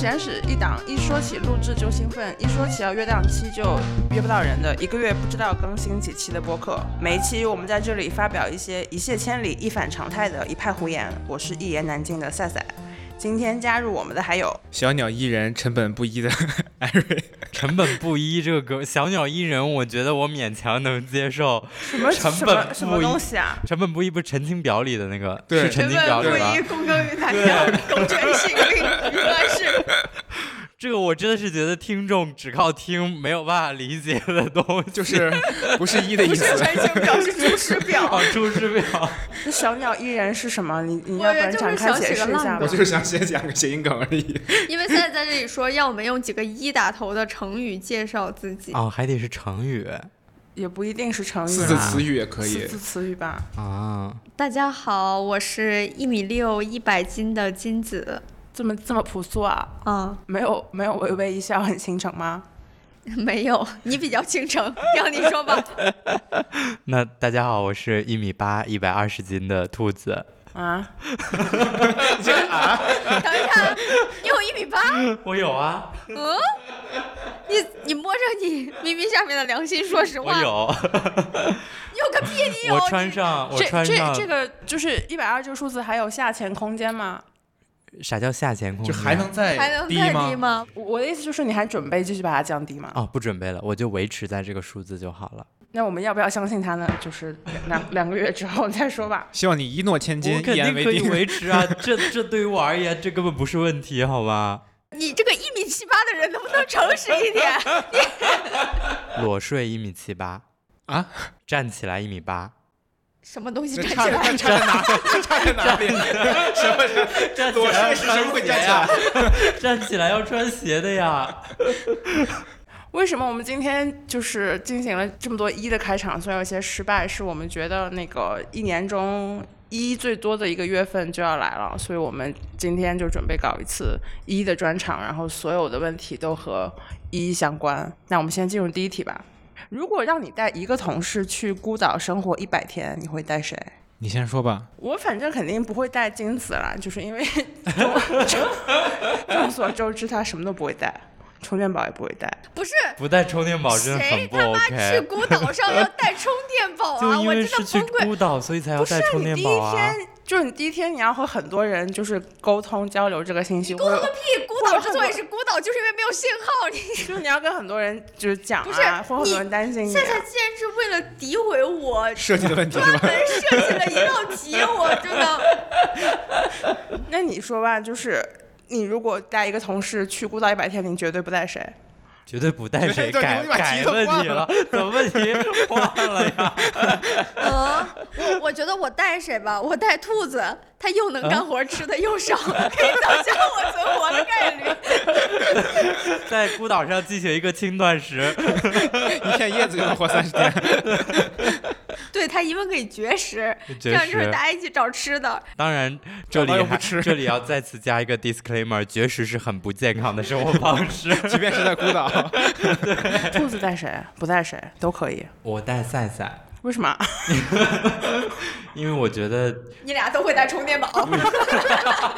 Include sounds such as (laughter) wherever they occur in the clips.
实验室一档一说起录制就兴奋，一说起要约档期就约不到人的一个月不知道更新几期的播客。每一期我们在这里发表一些一泻千里、一反常态的一派胡言。我是一言难尽的赛赛。今天加入我们的还有小鸟依人、成本不一的艾瑞。成本不一这个歌，小鸟依人，我觉得我勉强能接受。什么成什么本什么东西啊？成本不一不是陈情表里的那个，对是陈情表里吧不一？公耕于大家，公权性命，原来是。这个我真的是觉得听众只靠听没有办法理解的东西，就是不是一的意不是思。陈情表，是 (laughs) 出师表哦。，出师表。(laughs) 那小鸟依人是什么？你你要不然展开解释一下吧我。就是想写讲个谐音梗而已。(laughs) 因为现在在这里说，要我们用几个一打头的成语介绍自己。哦，还得是成语也不一定是成语四字词语也可以四。字词语吧。啊。大家好，我是一米六一百斤的金子。这么这么朴素啊？啊、没有没有微微一笑很倾城吗？(laughs) 没有，你比较倾城，(laughs) 让你说吧。(laughs) 那大家好，我是一米八一百二十斤的兔子。啊，这个啊，等一下，你有一米八？我有啊，嗯，你你摸着你咪咪下面的良心，说实话，我有。你有个屁，你有！我穿上，我这穿上。这这个就是一百二这个数字还有下潜空间吗？啥叫下潜空就间？还能再还能再低吗？我我的意思就是你还准备继续把它降低吗？哦，不准备了，我就维持在这个数字就好了。那我们要不要相信他呢？就是两两个月之后再说吧。(laughs) 希望你一诺千金，一言为定可以定。维持啊，(laughs) 这这对于我而言，这根本不是问题，好吧？你这个一米七八的人能不能诚实一点？(laughs) 裸睡一米七八啊，站起来一米八，什么东西站起来？差在哪？这差在哪里？什么是站起来是什么鬼站起来？(laughs) 站起来要穿鞋的呀。(laughs) 为什么我们今天就是进行了这么多一的开场，虽然有些失败，是我们觉得那个一年中一最多的一个月份就要来了，所以我们今天就准备搞一次一的专场，然后所有的问题都和一相关。那我们先进入第一题吧。如果让你带一个同事去孤岛生活一百天，你会带谁？你先说吧。我反正肯定不会带金子啦，就是因为 (laughs) 众所周知，他什么都不会带，充电宝也不会带。不是 (laughs) 不带充电宝真的谁很不他妈去。孤岛上要带充电宝就啊！(laughs) 因我真为是去的崩溃。孤岛，所以才要不是带充你第一电宝啊。天，就是你第一天你要和很多人就是沟通交流这个信息，沟通个屁！孤岛之所以是孤岛，就是因为没有信号。你 (laughs) 就是你要跟很多人就是讲不是啊，或很多人担心你啊。夏夏竟然是为了诋毁我，设计的问题是吧？专门设计了一道题，我真的。(laughs) 那你说吧，就是你如果带一个同事去孤岛一百天，你绝对不带谁？绝对不带谁 (laughs) 改改问题了，(laughs) 怎么问题忘了呀？嗯，(laughs) 我我觉得我带谁吧？我带兔子，它又能干活，吃的又少，可以增加我存活的概率。在孤岛上进行一个轻断食，一片叶子就能活三十天。(laughs) 对，他一问可以绝食，这绝样就是大家一起找吃的。当然，这里不吃这里要再次加一个 disclaimer：绝食是很不健康的生活方式。(laughs) 即便是在孤岛，(laughs) 兔子带谁？不带谁都可以。我带赛赛，为什么？因为我觉得你俩都会带充电宝，你俩的充电宝，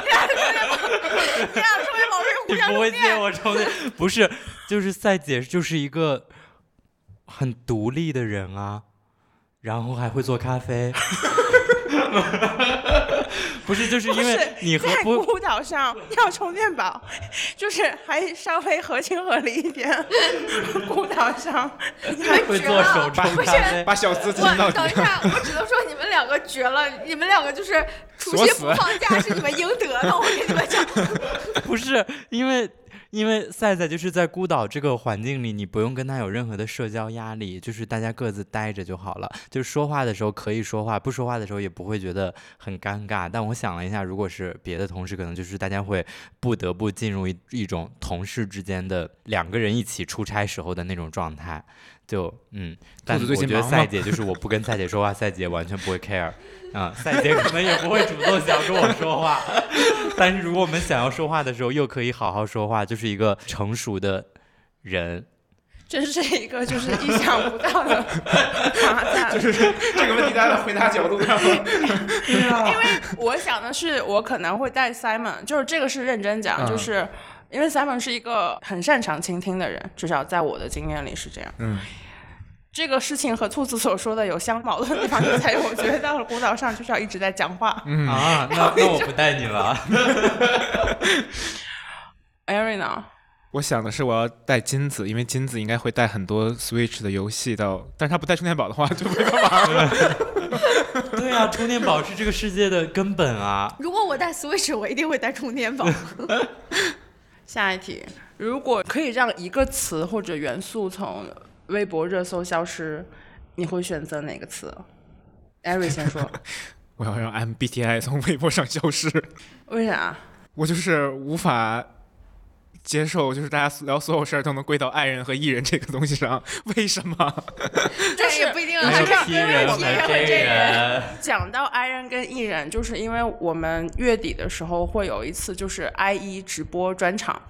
你俩的充电宝是互你相不会借充电。我充电，不是，就是赛姐就是一个很独立的人啊，然后还会做咖啡。(laughs) 不是，就是因为你和不孤岛上要充电宝，(laughs) 就是还稍微合情合理一点。(laughs) 孤岛上，你们会绝了做手冲不是咖啡，把小到底我等一。下，我只能说你们两个绝了，你们两个就是除夕不放假是你们应得的，我跟你们讲。不是因为。因为赛赛就是在孤岛这个环境里，你不用跟他有任何的社交压力，就是大家各自待着就好了。就是说话的时候可以说话，不说话的时候也不会觉得很尴尬。但我想了一下，如果是别的同事，可能就是大家会不得不进入一一种同事之间的两个人一起出差时候的那种状态。就嗯，但是我觉得赛姐就是我不跟赛姐说话，赛姐完全不会 care。(laughs) 啊、赛姐可能也不会主动想跟我说话，(laughs) 但是如果我们想要说话的时候，又可以好好说话，就是一个成熟的人。这是一个就是意想不到的 (laughs) 夸赞。就是这个问题大家的回答角度上，因为我想的是，我可能会带 Simon，就是这个是认真讲，嗯就是因为 Simon 是一个很擅长倾听的人，至少在我的经验里是这样。嗯，这个事情和兔子所说的有相矛盾的地方，就在于我觉得到了孤岛上就是要一直在讲话。嗯啊，那 (laughs) 那我不带你了。(laughs) Erin 呢？我想的是我要带金子，因为金子应该会带很多 Switch 的游戏到，但是他不带充电宝的话就没法玩了。(laughs) 对啊，充电宝是这个世界的根本啊。如果我带 Switch，我一定会带充电宝。下一题，如果可以让一个词或者元素从微博热搜消失，你会选择哪个词？Erin 先说，(laughs) 我要让 MBTI 从微博上消失，为啥？我就是无法接受，就是大家聊所有事儿都能归到爱人和艺人这个东西上，(laughs) 为什么？(laughs) 这也不一定啊，还有还是 P 人和 J 人，讲到爱人跟艺人，就是因为我们月底的时候会有一次就是 I E 直播专场。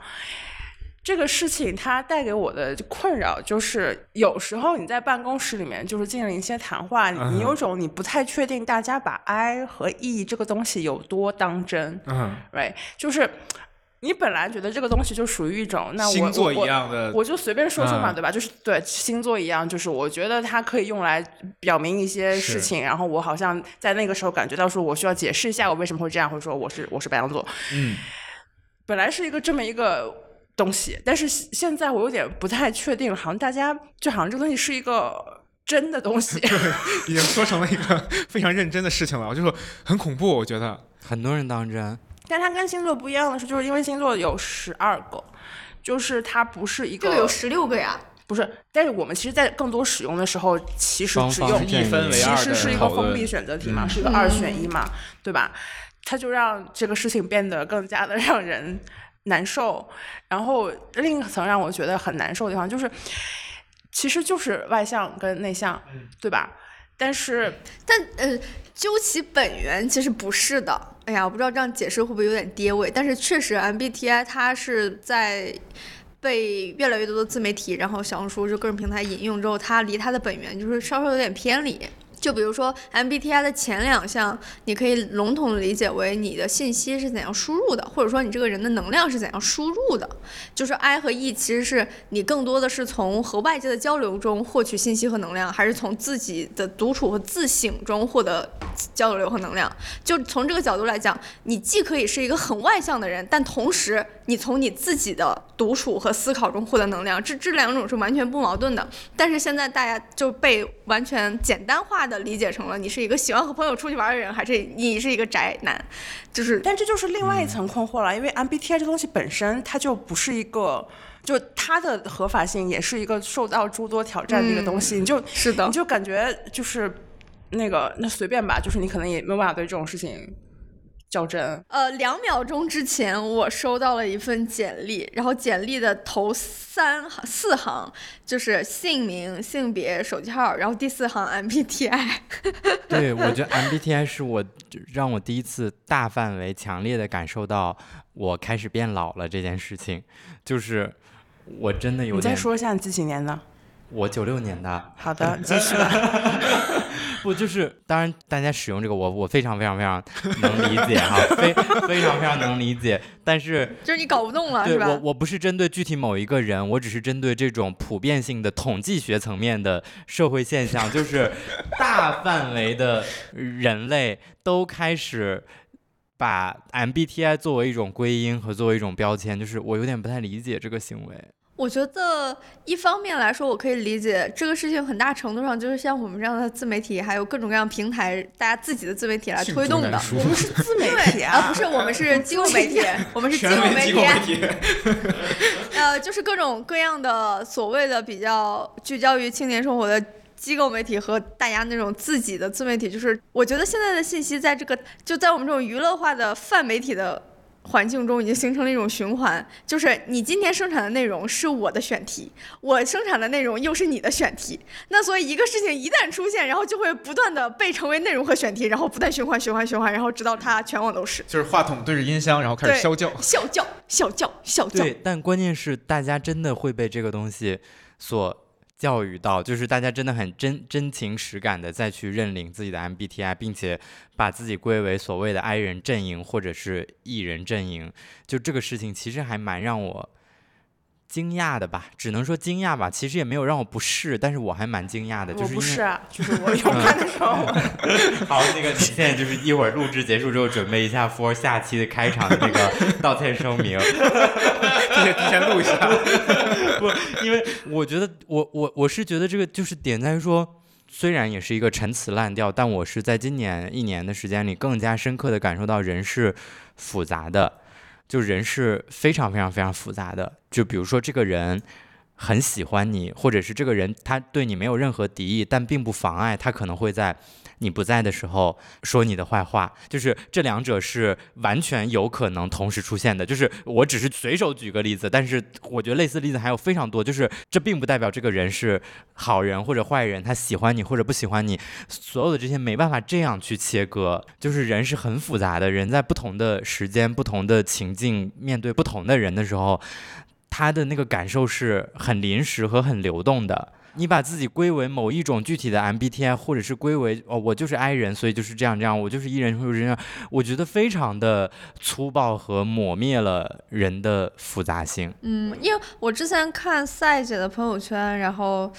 这个事情它带给我的困扰就是，有时候你在办公室里面就是进行一些谈话，嗯你有种你不太确定大家把 I 和 E 这个东西有多当真嗯，，right？就是你本来觉得这个东西就属于一种那我星座一我样的，我就随便说说嘛，嗯。对吧？就是对星座一样，就是我觉得它可以用来表明一些事情，然后我好像在那个时候感觉到说我需要解释一下我为什么会这样，或者说我是我是白羊座，嗯，本来是一个这么一个东西，但是现现在我有点不太确定，好像大家就好像这东西是一个真的东西，(laughs) 已经说成了一个 (laughs) 非常认真的事情了，我就说很恐怖，我觉得。很多人当真。但它跟星座不一样的是，就是因为星座有十二个，就是它不是一个这个有十六个呀。不是，但是我们其实，在更多使用的时候，其实只有一分为其二其实是一个封闭选择题嘛，嗯是一个二选一嘛，对吧？它就让这个事情变得更加的让人难受。然后另一层让我觉得很难受的地方就是，其实就是外向跟内向，对吧？但是但呃，究其本源其实不是的。哎呀，我不知道这样解释会不会有点跌位，但是确实 MBTI 它是在被越来越多的自媒体，然后小红书就各种平台引用之后，它离它的本源就是稍稍有点偏离。就比如说 MBTI 的前两项，你可以笼统理解为你的信息是怎样输入的，或者说你这个人的能量是怎样输入的。就是 I 和 E 其实是你更多的是从和外界的交流中获取信息和能量，还是从自己的独处和自省中获得交流和能量？就从这个角度来讲，你既可以是一个很外向的人，但同时你从你自己的独处和思考中获得能量，这这两种是完全不矛盾的。但是现在大家就被完全简单化理解成了你是一个喜欢和朋友出去玩的人，还是你是一个宅男，就是但这就是另外一层困惑了，因为 MBTI 这东西本身它就不是一个，就它的合法性也是一个受到诸多挑战的一个东西，你就是的你就感觉就是那个那随便吧，就是你可能也没有办法对这种事情较真。呃，两秒钟之前我收到了一份简历，然后简历的头三行四行就是姓名、性别、手机号，然后第四行 MBTI。(laughs) 对，我觉得 (laughs) MBTI 是我让我第一次大范围、强烈的感受到我开始变老了这件事情，就是我真的有你再，说一下你几几年的？我九六年的，(laughs) 好的，(laughs) 继续吧。(laughs) 不就是当然大家使用这个我我非常非常非常能理解哈，非非常非常能理解，但是就是你搞不动了，对我是吧？我不是针对具体某一个人，我只是针对这种普遍性的统计学层面的社会现象，就是大范围的人类都开始把 MBTI 作为一种归因和作为一种标签，就是我有点不太理解这个行为。我觉得一方面来说，我可以理解这个事情，很大程度上就是像我们这样的自媒体，还有各种各样平台，大家自己的自媒体来推动的。我们是自媒体啊，不是，我们是机构媒体，我们是机构媒体，体，呃，就是各种各样的所谓的比较聚焦于青年生活的机构媒体和大家那种自己的自媒体，就是我觉得现在的信息在这个就在我们这种娱乐化的泛媒体的。环境中已经形成了一种循环，就是你今天生产的内容是我的选题，我生产的内容又是你的选题。那所以一个事情一旦出现，然后就会不断的被成为内容和选题，然后不断循环循环循环，然后直到它全网都是。就是话筒对着音箱，然后开始对啸叫。笑叫笑叫笑叫，对，但关键是大家真的会被这个东西所教育到，就是大家真的很真真情实感的再去认领自己的 MBTI，并且把自己归为所谓的 I 人阵营或者是 E 人阵营，就这个事情其实还蛮让我惊讶的吧，只能说惊讶吧，其实也没有让我不适，但是我还蛮惊讶的，就是因为不是啊，(laughs) 就是我有看的时候，(laughs) 好，那个你现在就是一会儿录制结束之后，准备一下 for 下期的开场的那个道歉声明。(laughs) 这个提前录一下。不，因为我觉得我我我是觉得这个就是点在于说，虽然也是一个陈词滥调，但我是在今年一年的时间里更加深刻的感受到人是复杂的，就人是非常非常非常复杂的。就比如说这个人很喜欢你，或者是这个人他对你没有任何敌意，但并不妨碍他可能会在你不在的时候说你的坏话，就是这两者是完全有可能同时出现的。就是我只是随手举个例子，但是我觉得类似例子还有非常多。就是这并不代表这个人是好人或者坏人，他喜欢你或者不喜欢你，所有的这些没办法这样去切割。就是人是很复杂的，人在不同的时间、不同的情境，面对不同的人的时候，他的那个感受是很临时和很流动的。你把自己归为某一种具体的 MBTI，或者是归为哦，我就是 I 人，所以就是这样这样，我就是 E 人，或者这样，我觉得非常的粗暴和抹灭了人的复杂性。嗯，因为我之前看赛姐的朋友圈，然后。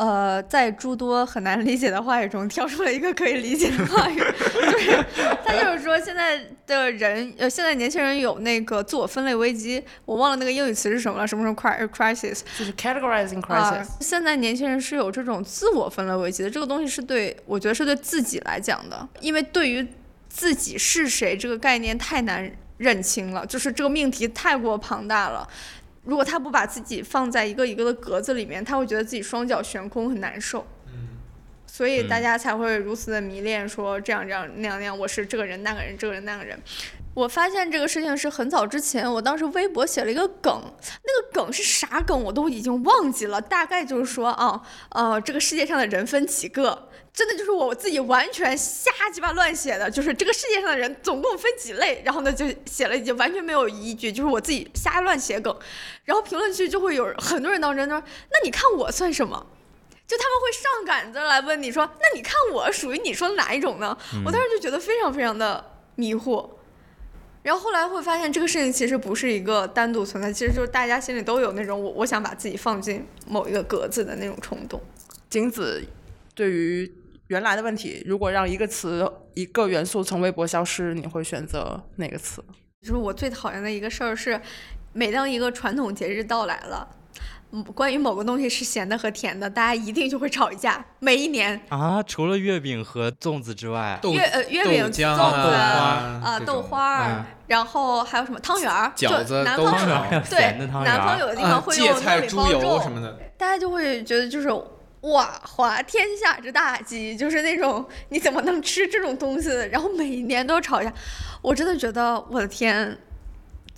呃，在诸多很难理解的话语中挑出了一个可以理解的话语，就是 (laughs) 他就是说现在的人，呃，现在年轻人有那个自我分类危机，我忘了那个英语词是什么了，什么什么 cri crisis，就是 categorizing 啊 crisis，、，现在年轻人是有这种自我分类危机的，这个东西是对我觉得是对自己来讲的，因为对于自己是谁这个概念太难认清了，就是这个命题太过庞大了。如果他不把自己放在一个一个的格子里面，他会觉得自己双脚悬空，很难受。所以大家才会如此的迷恋，说这样这样那样那样，我是这个人那个人，这个人那个人。我发现这个事情是很早之前，我当时微博写了一个梗，那个梗是啥梗我都已经忘记了，大概就是说啊，呃，这个世界上的人分几个，真的就是我自己完全瞎鸡巴乱写的，就是这个世界上的人总共分几类，然后呢就写了一句完全没有依据，就是我自己瞎乱写梗，然后评论区就会有很多人当真的说，那你看我算什么？就他们会上赶着来问你说，那你看我属于你说的哪一种呢？我当时就觉得非常非常的迷惑。然后后来会发现，这个事情其实不是一个单独存在，其实就是大家心里都有那种我我想把自己放进某一个格子的那种冲动。金子对于原来的问题，如果让一个词、一个元素从微博消失，你会选择哪个词？就是我最讨厌的一个事儿是，每当一个传统节日到来了，关于某个东西是咸的和甜的，大家一定就会吵一架。每一年，啊，除了月饼和粽子之外，豆月呃月饼、粽子啊豆花儿嗯，然后还有什么？汤圆儿、饺子都的汤圆南方有的地方会用菜、猪油糯米包肉什么的，大家就会觉得就是哇，滑天下之大稽，就是那种你怎么能吃这种东西？然后每一年都吵架，我真的觉得我的天，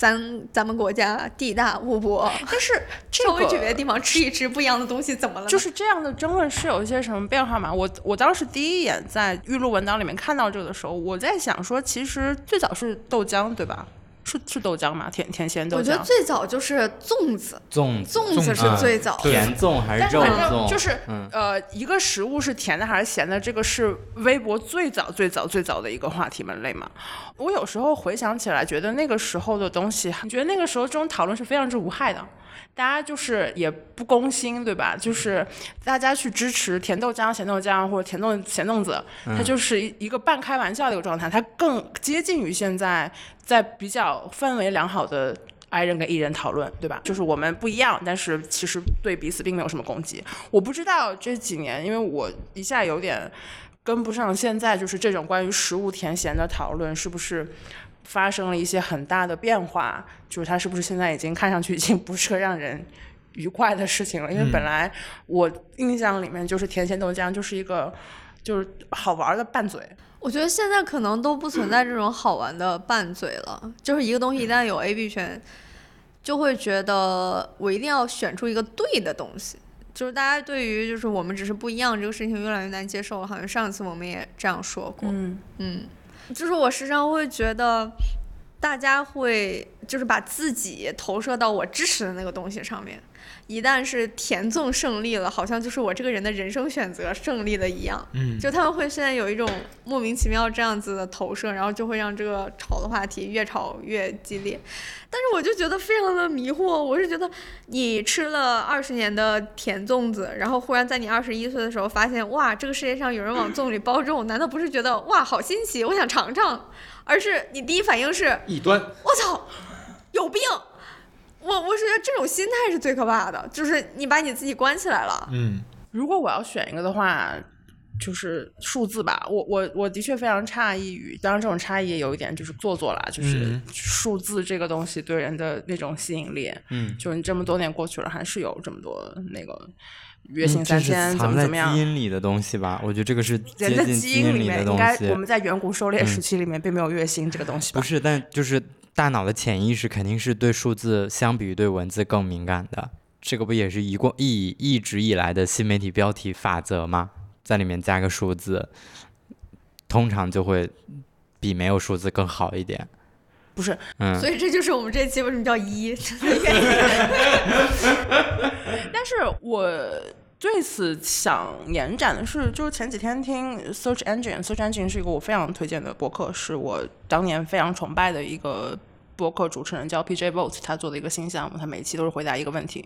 咱咱们国家地大物博，但是这稍微去别的地方吃一吃不一样的东西，怎么了？就是这样的争论是有一些什么变化吗？我我当时第一眼在预录文档里面看到这个的时候，我在想说，其实最早是豆浆对吧？是是豆浆吗？甜甜咸豆浆。我觉得最早就是粽子，粽子、粽子是啊最早的。甜粽还是肉但是反正粽？就是、嗯呃，一个食物是甜的还是咸的，这个是微博最早最早最早的一个话题门类嘛。我有时候回想起来，觉得那个时候的东西，你觉得那个时候这种讨论是非常之无害的。大家就是也不攻心，对吧？就是大家去支持甜豆浆、咸豆浆或者甜豆咸粽子，它就是一一个半开玩笑的一个状态，它更接近于现在在比较氛围良好的 I 人跟艺人讨论，对吧？就是我们不一样，但是其实对彼此并没有什么攻击。我不知道这几年，因为我一下有点跟不上现在，就是这种关于食物甜咸的讨论是不是发生了一些很大的变化？就是它是不是现在已经看上去已经不是个让人愉快的事情了？因为本来我印象里面就是甜咸豆浆就是一个就是好玩的拌嘴。我觉得现在可能都不存在这种好玩的拌嘴了，就是一个东西一旦有 A、B 选，就会觉得我一定要选出一个对的东西。就是大家对于就是我们只是不一样这个事情越来越难接受了，好像上次我们也这样说过。嗯，嗯，就是我时常会觉得，大家会就是把自己投射到我支持的那个东西上面，一旦是甜粽胜利了，好像就是我这个人的人生选择胜利了一样。嗯，就他们会现在有一种莫名其妙这样子的投射，然后就会让这个吵的话题越吵越激烈。但是我就觉得非常的迷惑，我是觉得你吃了二十年的甜粽子，然后忽然在你二十一岁的时候发现，哇，这个世界上有人往粽里包肉，难道不是觉得哇好新奇，我想尝尝？而是你第一反应是，异端。我操，有病！我我是觉得这种心态是最可怕的，就是你把你自己关起来了。嗯，如果我要选一个的话，就是数字吧。我我我的确非常诧异于，当然这种诧异也有一点就是做作啦，就是嗯数字这个东西对人的那种吸引力。嗯，就是你这么多年过去了，还是有这么多那个月薪三千，怎么怎么样基。因里的东西吧？我觉得这个是接人的近基因里面，应该。我们在远古狩猎嗯时期里面并没有月薪这个东西吧？不是，但就是大脑的潜意识肯定是对数字相比于对文字更敏感的。这个不也是一过一一直以来的新媒体标题法则吗？在里面加个数字，通常就会比没有数字更好一点。不是，嗯，所以这就是我们这期为什么叫一。(laughs) (laughs) 但是我对此想延展的是，就是前几天听 Search Engine，Search Engine 是一个我非常推荐的博客，是我当年非常崇拜的一个。博客主持人叫 PJ Vogt，他做的一个新项目，他每一期都是回答一个问题。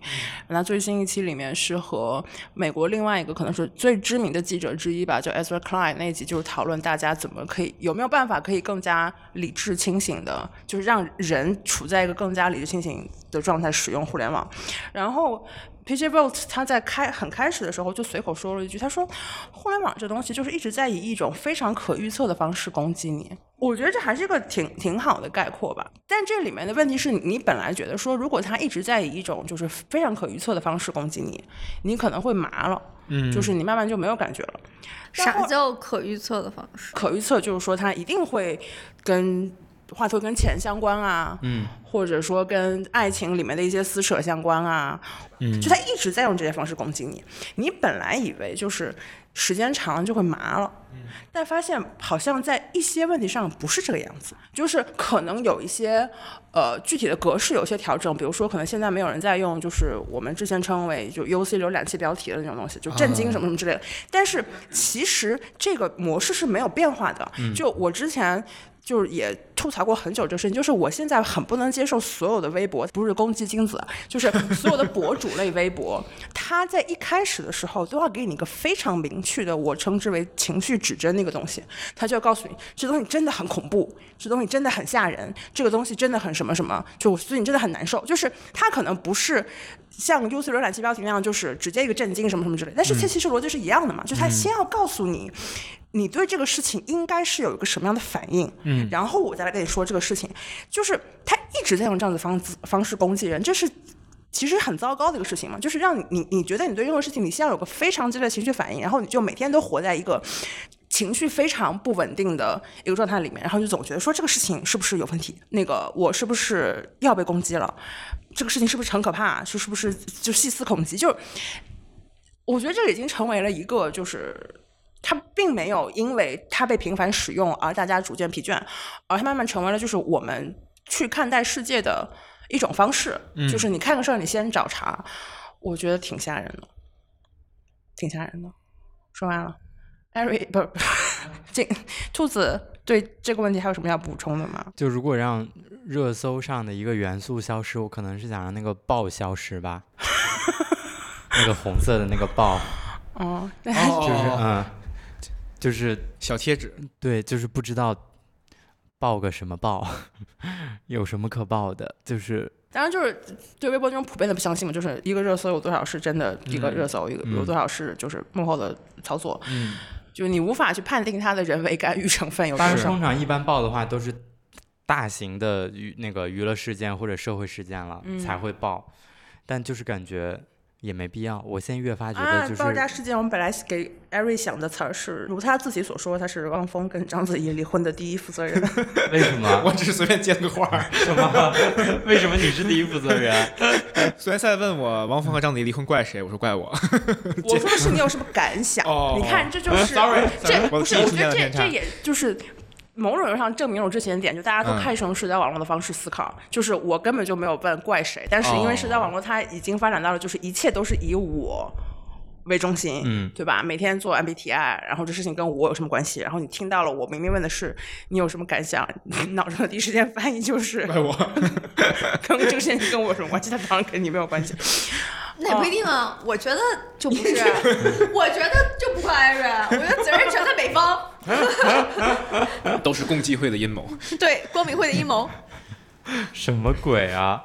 那最新一期里面是和美国另外一个可能是最知名的记者之一吧，叫 Ezra Klein 那一集，就是讨论大家怎么可以有没有办法可以更加理智清醒的，就是让人处在一个更加理智清醒的状态使用互联网。然后 PJ Vogt 他在开很开始的时候就随口说了一句，他说互联网这东西就是一直在以一种非常可预测的方式攻击你。我觉得这还是一个挺挺好的概括吧。但这里面的问题是你本来觉得说，如果他一直在以一种就是非常可预测的方式攻击你，你可能会麻了，嗯就是你慢慢就没有感觉了。啥叫可预测的方式？可预测就是说他一定会跟话题跟钱相关啊，嗯，或者说跟爱情里面的一些撕扯相关啊，嗯就他一直在用这些方式攻击你。你本来以为就是时间长了就会麻了，但发现好像在一些问题上不是这个样子，就是可能有一些呃具体的格式有些调整，比如说可能现在没有人在用，就是我们之前称为就 UC 浏览器标题的那种东西，就震惊什么什么之类的。但是其实这个模式是没有变化的。就我之前。就是也吐槽过很久这个事情，就是我现在很不能接受所有的微博，不是攻击金子，就是所有的博主类微博，他在一开始的时候都要给你一个非常明确的，我称之为情绪指针那个东西，他就要告诉你这东西真的很恐怖，这东西真的很吓人，这个东西真的很什么什么，就我最近真的很难受，就是他可能不是。像 U C 浏览器标题那样，就是直接一个震惊什么什么之类，但是它其实逻辑是一样的嘛，就是他先要告诉你，你对这个事情应该是有一个什么样的反应，嗯，然后我再来跟你说这个事情，就是他一直在用这样的方子方式攻击人，这是其实很糟糕的一个事情嘛，就是让你你你觉得你对任何事情你先要有个非常激烈的情绪反应，然后你就每天都活在一个情绪非常不稳定的一个状态里面，然后就总觉得说这个事情是不是有问题，那个我是不是要被攻击了，这个事情是不是很可怕，是是不是就细思恐极，就是我觉得这已经成为了一个就是。它并没有因为它被频繁使用而大家逐渐疲倦，而它慢慢成为了就是我们去看待世界的一种方式。就是你看个事儿，你先找茬，我觉得挺吓人的，挺吓人的。说完了，艾瑞不是 (laughs) 这兔子对这个问题还有什么要补充的吗？就如果让热搜上的一个元素消失，我可能是想让那个爆消失吧，(laughs) 那个红色的那个豹，哦，就是哦，嗯，就是小贴纸，对，就是不知道爆个什么爆，(laughs) 有什么可爆的，就是当然就是对微博这种普遍的不相信嘛，就是一个热搜有多少是真的一个热搜，一个有多少是就是幕后的操作，嗯，就你无法去判定它的人为干预成分有多少。当然通常一般报的话都是大型的娱那个娱乐事件或者社会事件了、嗯才会报，但就是感觉也没必要。我现在越发觉啊得，就是、爆炸事件，我们本来给艾瑞想的词儿是，如他自己所说，他是汪峰跟章子怡离婚的第一负责人。(laughs) 为什么？(laughs) 我只是随便接个话儿。(laughs) 什么？为什么你是第一负责人？虽然在问我汪峰和章子怡离婚怪谁，我说怪我。我说的是你有什么感想？哦你看，这就是 Sorry，这不是，我觉得这这也就是某种意义上证明了我之前的点，就大家都嗯开始用社交网络的方式思考，就是我根本就没有问怪谁，但是因为社交网络它已经发展到了，就是一切都是以我。为中心，嗯，对吧？每天做 MBTI，然后这事情跟我有什么关系？然后你听到了我明明问的是你有什么感想，你脑中的第一时间翻译就是怪我。跟这个事情跟我有什么关系？它当然跟你没有关系。那也不一定啊，我觉得就不是，(laughs) 我觉得就不怪艾瑞，我觉得责任全在北方，(laughs) 都是共济会的阴谋。对光明会的阴谋。(laughs) 什么鬼啊！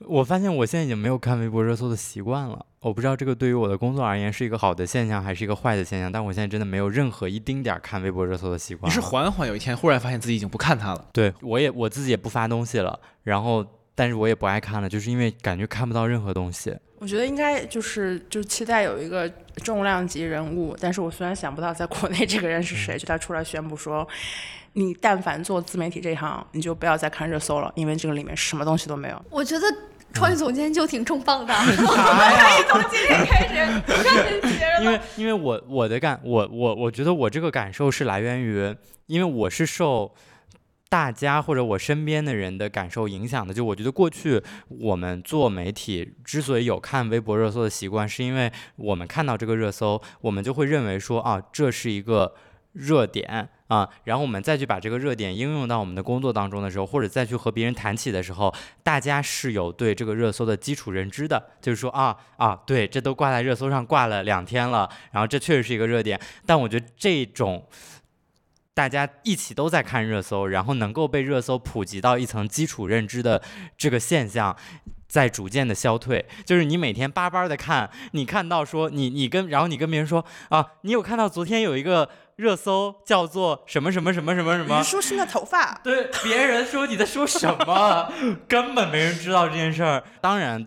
我发现我现在已经没有看微博热搜的习惯了。我不知道这个对于我的工作而言是一个好的现象还是一个坏的现象，但我现在真的没有任何一丁点儿看微博热搜的习惯了。你是缓缓有一天忽然发现自己已经不看它了，对我也我自己也不发东西了，然后但是我也不爱看了，就是因为感觉看不到任何东西。我觉得应该就是就是期待有一个重量级人物，但是我虽然想不到在国内这个人是谁，就他出来宣布说，你但凡做自媒体这一行，你就不要再看热搜了，因为这个里面什么东西都没有。我觉得创意总监就挺重磅的，可以从今天开始 (laughs) 因为 (laughs) 因为我我的感我我我觉得我这个感受是来源于，因为我是受大家或者我身边的人的感受影响的。就我觉得过去我们做媒体之所以有看微博热搜的习惯，是因为我们看到这个热搜，我们就会认为说啊，这是一个热点。啊，然后我们再去把这个热点应用到我们的工作当中的时候，或者再去和别人谈起的时候，大家是有对这个热搜的基础认知的，就是说啊啊，对，这都挂在热搜上挂了两天了，然后这确实是一个热点。但我觉得这种大家一起都在看热搜，然后能够被热搜普及到一层基础认知的这个现象。在逐渐的消退，就是你每天巴巴的看，你看到说你你跟然后你跟别人说啊，你有看到昨天有一个热搜叫做什么什么什么什么什么，说新的头发，对，别人说你在说什么，(laughs) 根本没人知道这件事儿。当然，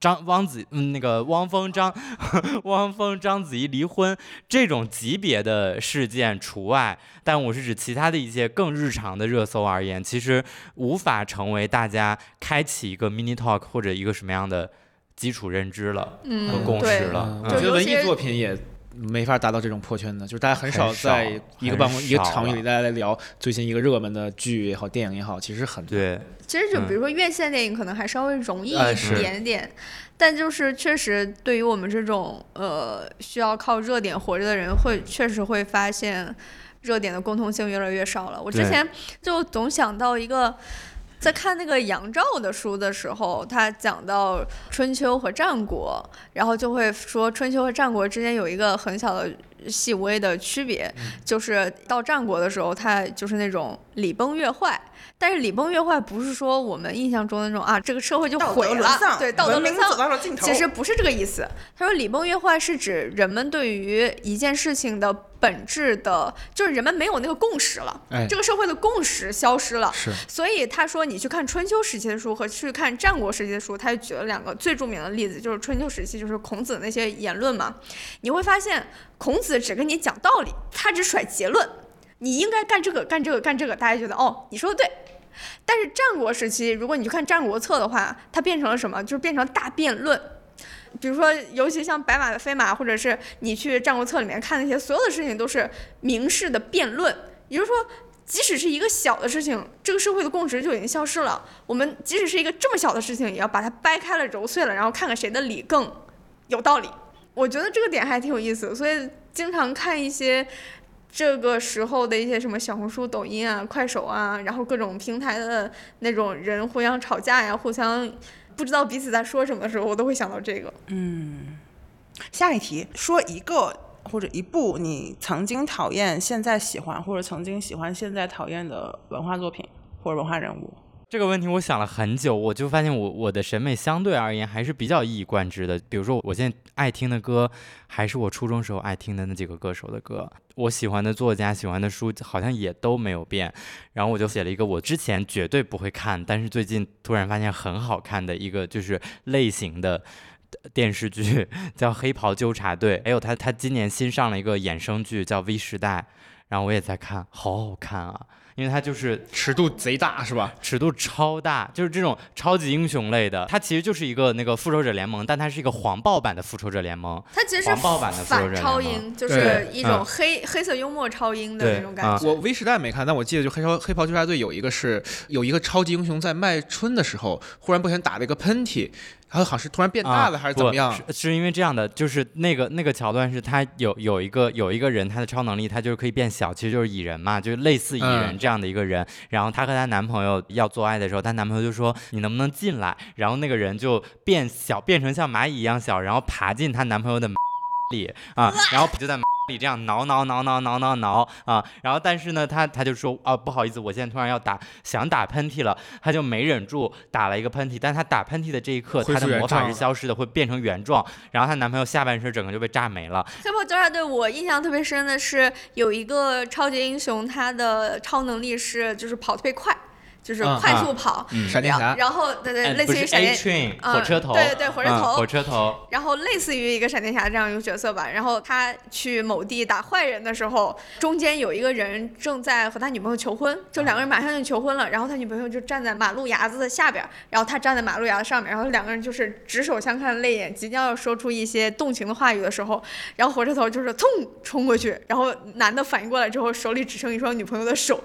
张汪子嗯那个汪峰张 (laughs) 汪峰章子怡离婚这种级别的事件除外，但我是指其他的一些更日常的热搜而言，其实无法成为大家开启一个 mini talk 或者一个什么样的基础认知了和嗯共识了。嗯我嗯觉得文艺作品也没法达到这种破圈的，就是大家很少在一个办公一个场域里大家来聊最近一个热门的剧也好，电影也好，其实很对，其实就嗯。比如说院线电影可能还稍微容易一点点，但就是确实对于我们这种呃需要靠热点活着的人，会确实会发现热点的共通性越来越少了。我之前就总想到一个。在看那个杨照的书的时候，他讲到春秋和战国，然后就会说春秋和战国之间有一个很小的细微的区别，就是到战国的时候，他就是那种礼崩乐坏。但是礼崩乐坏不是说我们印象中的那种啊，这个社会就毁了，对，道德沦丧走。到了尽头。其实不是这个意思。他说礼崩乐坏是指人们对于一件事情的本质的，就是人们没有那个共识了，哎这个社会的共识消失了。是所以他说，你去看春秋时期的书和去看战国时期的书，他就举了两个最著名的例子，就是春秋时期就是孔子那些言论嘛。你会发现，孔子只跟你讲道理，他只甩结论，你应该干这个干这个干这个，大家觉得哦，你说的对。但是战国时期，如果你去看《战国策》的话，它变成了什么？就是变成大辩论。比如说，尤其像白马非马，或者是你去《战国策》里面看那些所有的事情都是明示的辩论，也就是说。即使是一个小的事情，这个社会的共识就已经消失了。我们即使是一个这么小的事情，也要把它掰开了、揉碎了，然后看看谁的理更有道理。我觉得这个点还挺有意思，所以经常看一些这个时候的一些什么小红书、抖音啊、快手啊，然后各种平台的那种人互相吵架呀、互相不知道彼此在说什么的时候，我都会想到这个。嗯下一题，说一个或者一部你曾经讨厌、现在喜欢，或者曾经喜欢、现在讨厌的文化作品或者文化人物。这个问题我想了很久，我就发现我我的审美相对而言还是比较一以贯之的。比如说，我现在爱听的歌还是我初中时候爱听的那几个歌手的歌，我喜欢的作家、喜欢的书好像也都没有变。然后我就写了一个我之前绝对不会看，但是最近突然发现很好看的一个就是类型的。电视剧 (laughs) 叫《黑袍纠察队》，还有他他今年新上了一个衍生剧叫《V 时代》，然后我也在看，好好看啊！因为它就是尺度贼大是吧？尺度超大，就是这种超级英雄类的，它其实就是一个那个复仇者联盟，但它是一个黄暴版的复仇者联盟。它其实是黄暴版的复仇者反超联盟英，就是一种嗯黑、黑色幽默超英的那种感觉。我微时代没看，但我记得就黑超黑袍纠察队有一个是有一个超级英雄在卖春的时候，忽然不小心打了一个喷嚏，然后好像是突然变大了、啊还是怎么样？不是是因为这样的，就是那个那个桥段是他有有一个有一个人，他的超能力他就是可以变小，其实就是蚁人嘛，就是类似蚁人嗯这样的一个人。然后她和她男朋友要做爱的时候，她男朋友就说你能不能进来？然后那个人就变小，变成像蚂蚁一样小，然后爬进她男朋友的里啊，然后就在。里这样挠挠挠挠挠挠挠啊，然后但是呢，他他就说啊，不好意思，我现在突然要打想打喷嚏了，他就没忍住打了一个喷嚏，但他打喷嚏的这一刻，恢他的魔法是消失的，会变成原状，然后她男朋友下半身整个就被炸没了。黑袍纠察队，我印象特别深的是有一个超级英雄，他的超能力是就是跑特别快，就是嗯快速跑。嗯闪电侠然后，对对，哎类似于闪电火车头，对对对火车嗯头火车头，然后类似于一个闪电侠这样一个角色吧。然后他去某地打坏人的时候，中间有一个人正在和他女朋友求婚，就两个人马上就求婚了。然后他女朋友就站在马路牙子的下边，然后他站在马路牙子上面，然后两个人就是执手相看泪眼，即将要说出一些动情的话语的时候，然后火车头就是冲冲过去，然后男的反应过来之后，手里只剩一双女朋友的手。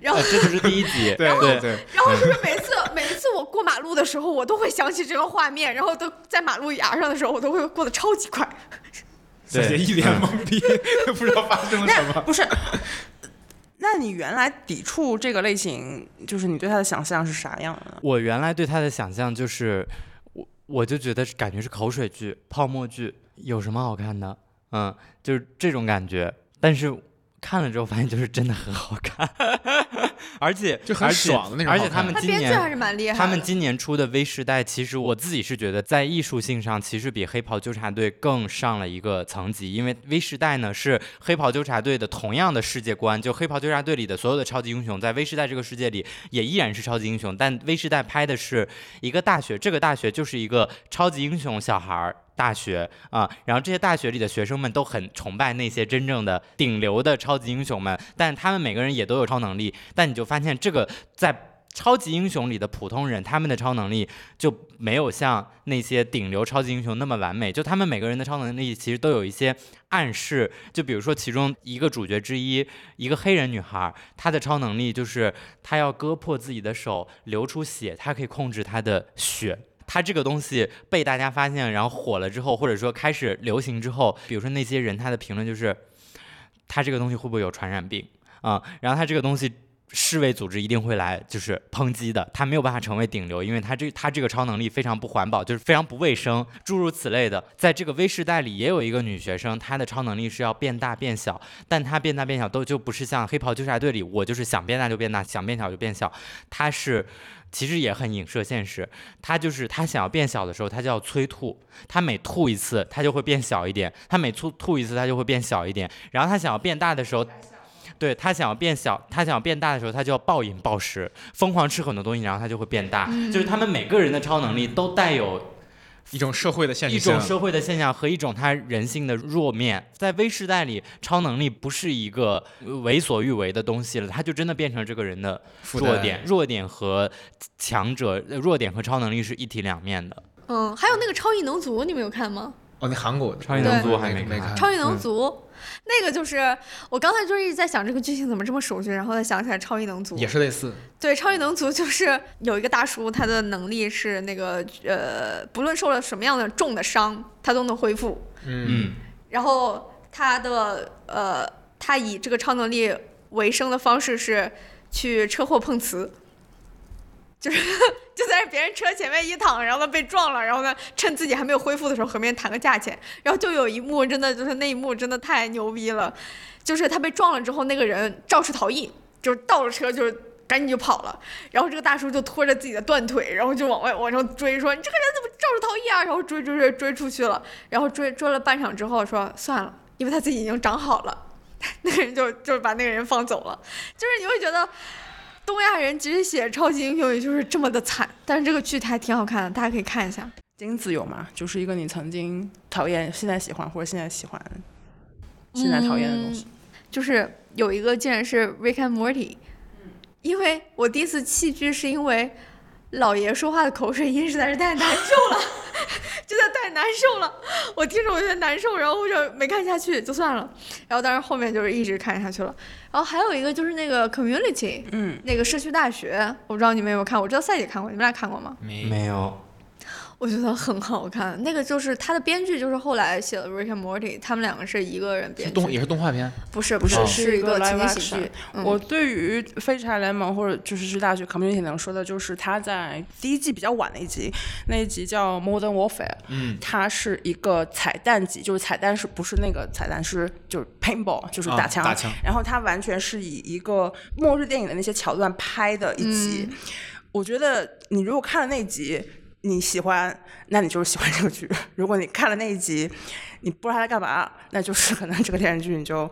然后呃，这就是第一集，(laughs) 对对对，然后就是每次每一次我过马路的时候，我都会想起这个画面，然后都在马路牙上的时候，我都会过得超级快。小姐一脸懵逼，不知道发生了什么。(laughs) 不是？那你原来抵触这个类型，就是你对他的想象是啥样的？我原来对他的想象就是，我我就觉得是感觉是口水剧、泡沫剧，有什么好看的？嗯，就是这种感觉。但是看了之后发现，就是真的很好看，而且就很爽的那种而且他他们今年编剧还是蛮厉害。他们今年出的微时代，其实我自己是觉得在艺术性上，其实比黑袍纠察队更上了一个层级。因为微时代呢是黑袍纠察队的同样的世界观，就黑袍纠察队里的所有的超级英雄，在微时代这个世界里也依然是超级英雄，但微时代拍的是一个大学，这个大学就是一个超级英雄小孩儿。大学啊，然后这些大学里的学生们都很崇拜那些真正的顶流的超级英雄们，但他们每个人也都有超能力，但你就发现这个在超级英雄里的普通人，他们的超能力就没有像那些顶流超级英雄那么完美。就他们每个人的超能力其实都有一些暗示。就比如说其中一个主角之一，一个黑人女孩，她的超能力就是她要割破自己的手，流出血，她可以控制她的血。它这个东西被大家发现，然后火了之后，或者说开始流行之后，比如说那些人他的评论就是，它这个东西会不会有传染病？啊、然后它这个东西世卫组织一定会来就是抨击的，他没有办法成为顶流，因为他这他这个超能力非常不环保，就是非常不卫生，诸如此类的。在这个微时代里，也有一个女学生，她的超能力是要变大变小，但她变大变小都就不是像黑袍纠察队里，我就是想变大就变大，想变小就变小，她是。其实也很影射现实，她就是她想要变小的时候，她就要催吐，她每吐一次，她就会变小一点；她每吐吐一次，她就会变小一点。然后她想要变大的时候，对他想要变小，他想要变大的时候，他就要暴饮暴食，疯狂吃很多东西，然后他就会变大。就是他们每个人的超能力都带有一种社会的现象一种。社会的现象和一种他人性的弱面。在微时代里，超能力不是一个呃为所欲为的东西了，它就真的变成这个人的弱点。弱点和强者，呃弱点和超能力是一体两面的。嗯，还有那个超异能族，你们有看吗？哦，那韩国的超异能族还没看没看。超异能族，(laughs) 那个就是我刚才就是一直在想这个剧情怎么这么熟悉，然后再想起来超异能族。也是类似，对，超异能族就是有一个大叔，他的能力是那个呃，不论受了什么样的重的伤，他都能恢复。嗯，嗯，然后他的呃，他以这个超能力为生的方式是去车祸碰瓷，就是就在别人车前面一躺，然后他被撞了，然后呢，趁自己还没有恢复的时候和别人谈个价钱，然后就有一幕真的就是那一幕真的太牛逼了，就是他被撞了之后，那个人肇事逃逸，就是倒了车就是。赶紧就跑了，然后这个大叔就拖着自己的断腿，然后就往外往上追，说你这个人怎么肇事逃逸啊？然后追追追追出去了，然后追追了半场之后说算了，因为他自己已经长好了，(laughs) 那个人就就是把那个人放走了。就是你会觉得东亚人其实写超级英雄也就是这么的惨，但是这个剧还挺好看的，大家可以看一下。金子有吗？就是一个你曾经讨厌，现在喜欢，或者现在喜欢，现在讨厌的东西。就是有一个竟然是 Rick and Morty，因为我第一次弃剧是因为老爷说话的口水音实在是太难受了，真的太难受了，我听着我觉得难受，然后我就没看下去，就算了。然后但是后面就是一直看下去了。然后还有一个就是那个 Community，嗯，那个社区大学，我不知道你们有没有看过，我知道赛姐看过，你们俩看过吗？没没有，我觉得很好看，那个就是他的编剧就是后来写了《Rick and Morty》，他们两个是一个人编剧，动也是动画片，不是不是哦是一个情景喜剧。嗯我对于《废柴联盟》或者就是是大学 Community 能说的，就是他在第一季比较晚的一集，那一集叫《Modern Warfare》，嗯，它是一个彩蛋集，就是彩蛋是不是那个彩蛋是就是 paintball，就是啊打枪，打枪然后它完全是以一个末日电影的那些桥段拍的一集。嗯我觉得你如果看了那集。你喜欢，那你就是喜欢这个剧。如果你看了那一集，你不知道他在干嘛，那就是可能这个电视剧你就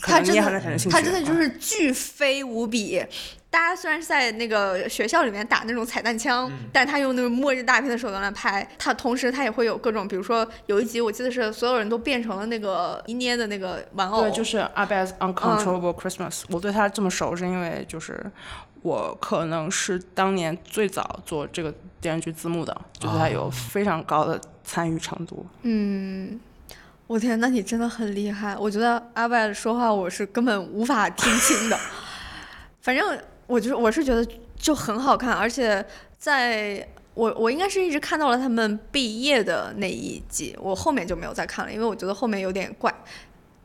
可能你也他真的很难产生兴趣。他真的就是巨飞无比。大家虽然是在那个学校里面打那种彩弹枪，嗯但他用那种末日大片的手段来拍。他同时他也会有各种，比如说有一集我记得是所有人都变成了那个一捏的那个玩偶，对，就是《阿 b e s Uncontrollable Christmas》我对他这么熟，是因为就是我可能是当年最早做这个电视剧字幕的，就是他有非常高的参与程度。嗯，我天，那你真的很厉害。我觉得阿外说话我是根本无法听清的。(laughs) 反正我就是我是觉得就很好看，而且在我我应该是一直看到了他们毕业的那一季，我后面就没有再看了，因为我觉得后面有点怪。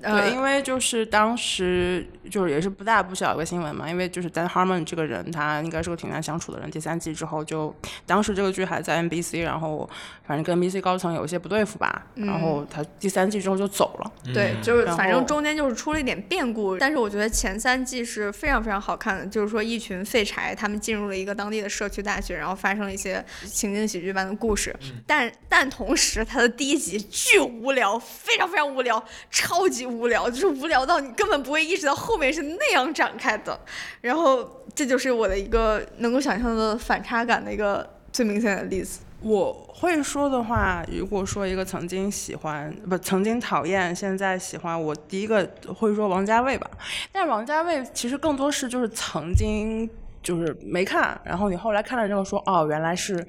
呃对，因为就是当时就是也是不大不小一个新闻嘛，因为就是 Dan Harmon 这个人，他应该是个挺难相处的人。第三季之后就，当时这个剧还在 NBC，然后反正跟 NBC 高层有一些不对付吧，然后他第三季之后就走了。对，就是反正中间就是出了一点变故，但是我觉得前三季是非常非常好看的，就是说一群废柴他们进入了一个当地的社区大学，然后发生了一些情景喜剧般的故事，但但同时他的第一集巨无聊，非常非常无聊，超级无聊，(laughs) 就是无聊到你根本不会意识到后面是那样展开的，然后这就是我的一个能够想象的反差感的一个最明显的例子。我会说的话，如果说一个曾经喜欢不曾经讨厌，现在喜欢，我第一个会说王家卫吧。但王家卫其实更多是就是曾经就是没看，然后你后来看了之后说哦原来是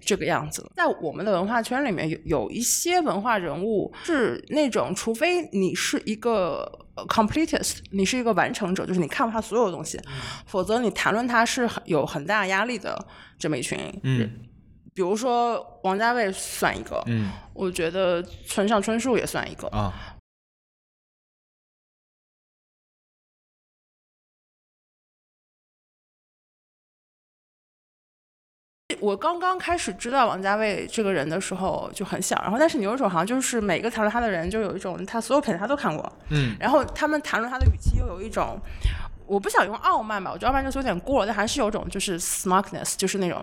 这个样子。在我们的文化圈里面有有一些文化人物是那种，除非你是一个。呃 completist，你是一个完成者，就是你看过他所有东西，否则你谈论他是很有很大压力的这么一群人。嗯比如说王家卫算一个，嗯我觉得村上春树也算一个。啊，我刚刚开始知道王家卫这个人的时候就很小，然后但是你有一种好像就是每个谈论他的人就有一种他所有片子他都看过，嗯然后他们谈论他的语气又有一种。我不想用傲慢吧，我觉得傲慢就是有点过了，但还是有种就是 smugness，就是那种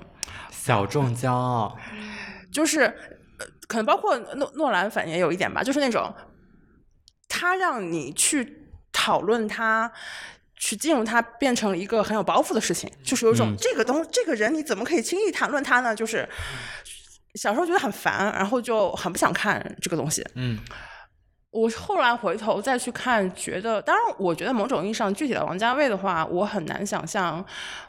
小众骄傲，就是呃，可能包括诺诺兰粉也有一点吧，就是那种他让你去讨论他。去进入它变成了一个很有包袱的事情，就是有一种、嗯这个东这个人你怎么可以轻易谈论他呢？就是小时候觉得很烦，然后就很不想看这个东西。嗯我后来回头再去看，觉得当然，我觉得某种意义上，具体的王家卫的话，我很难想象，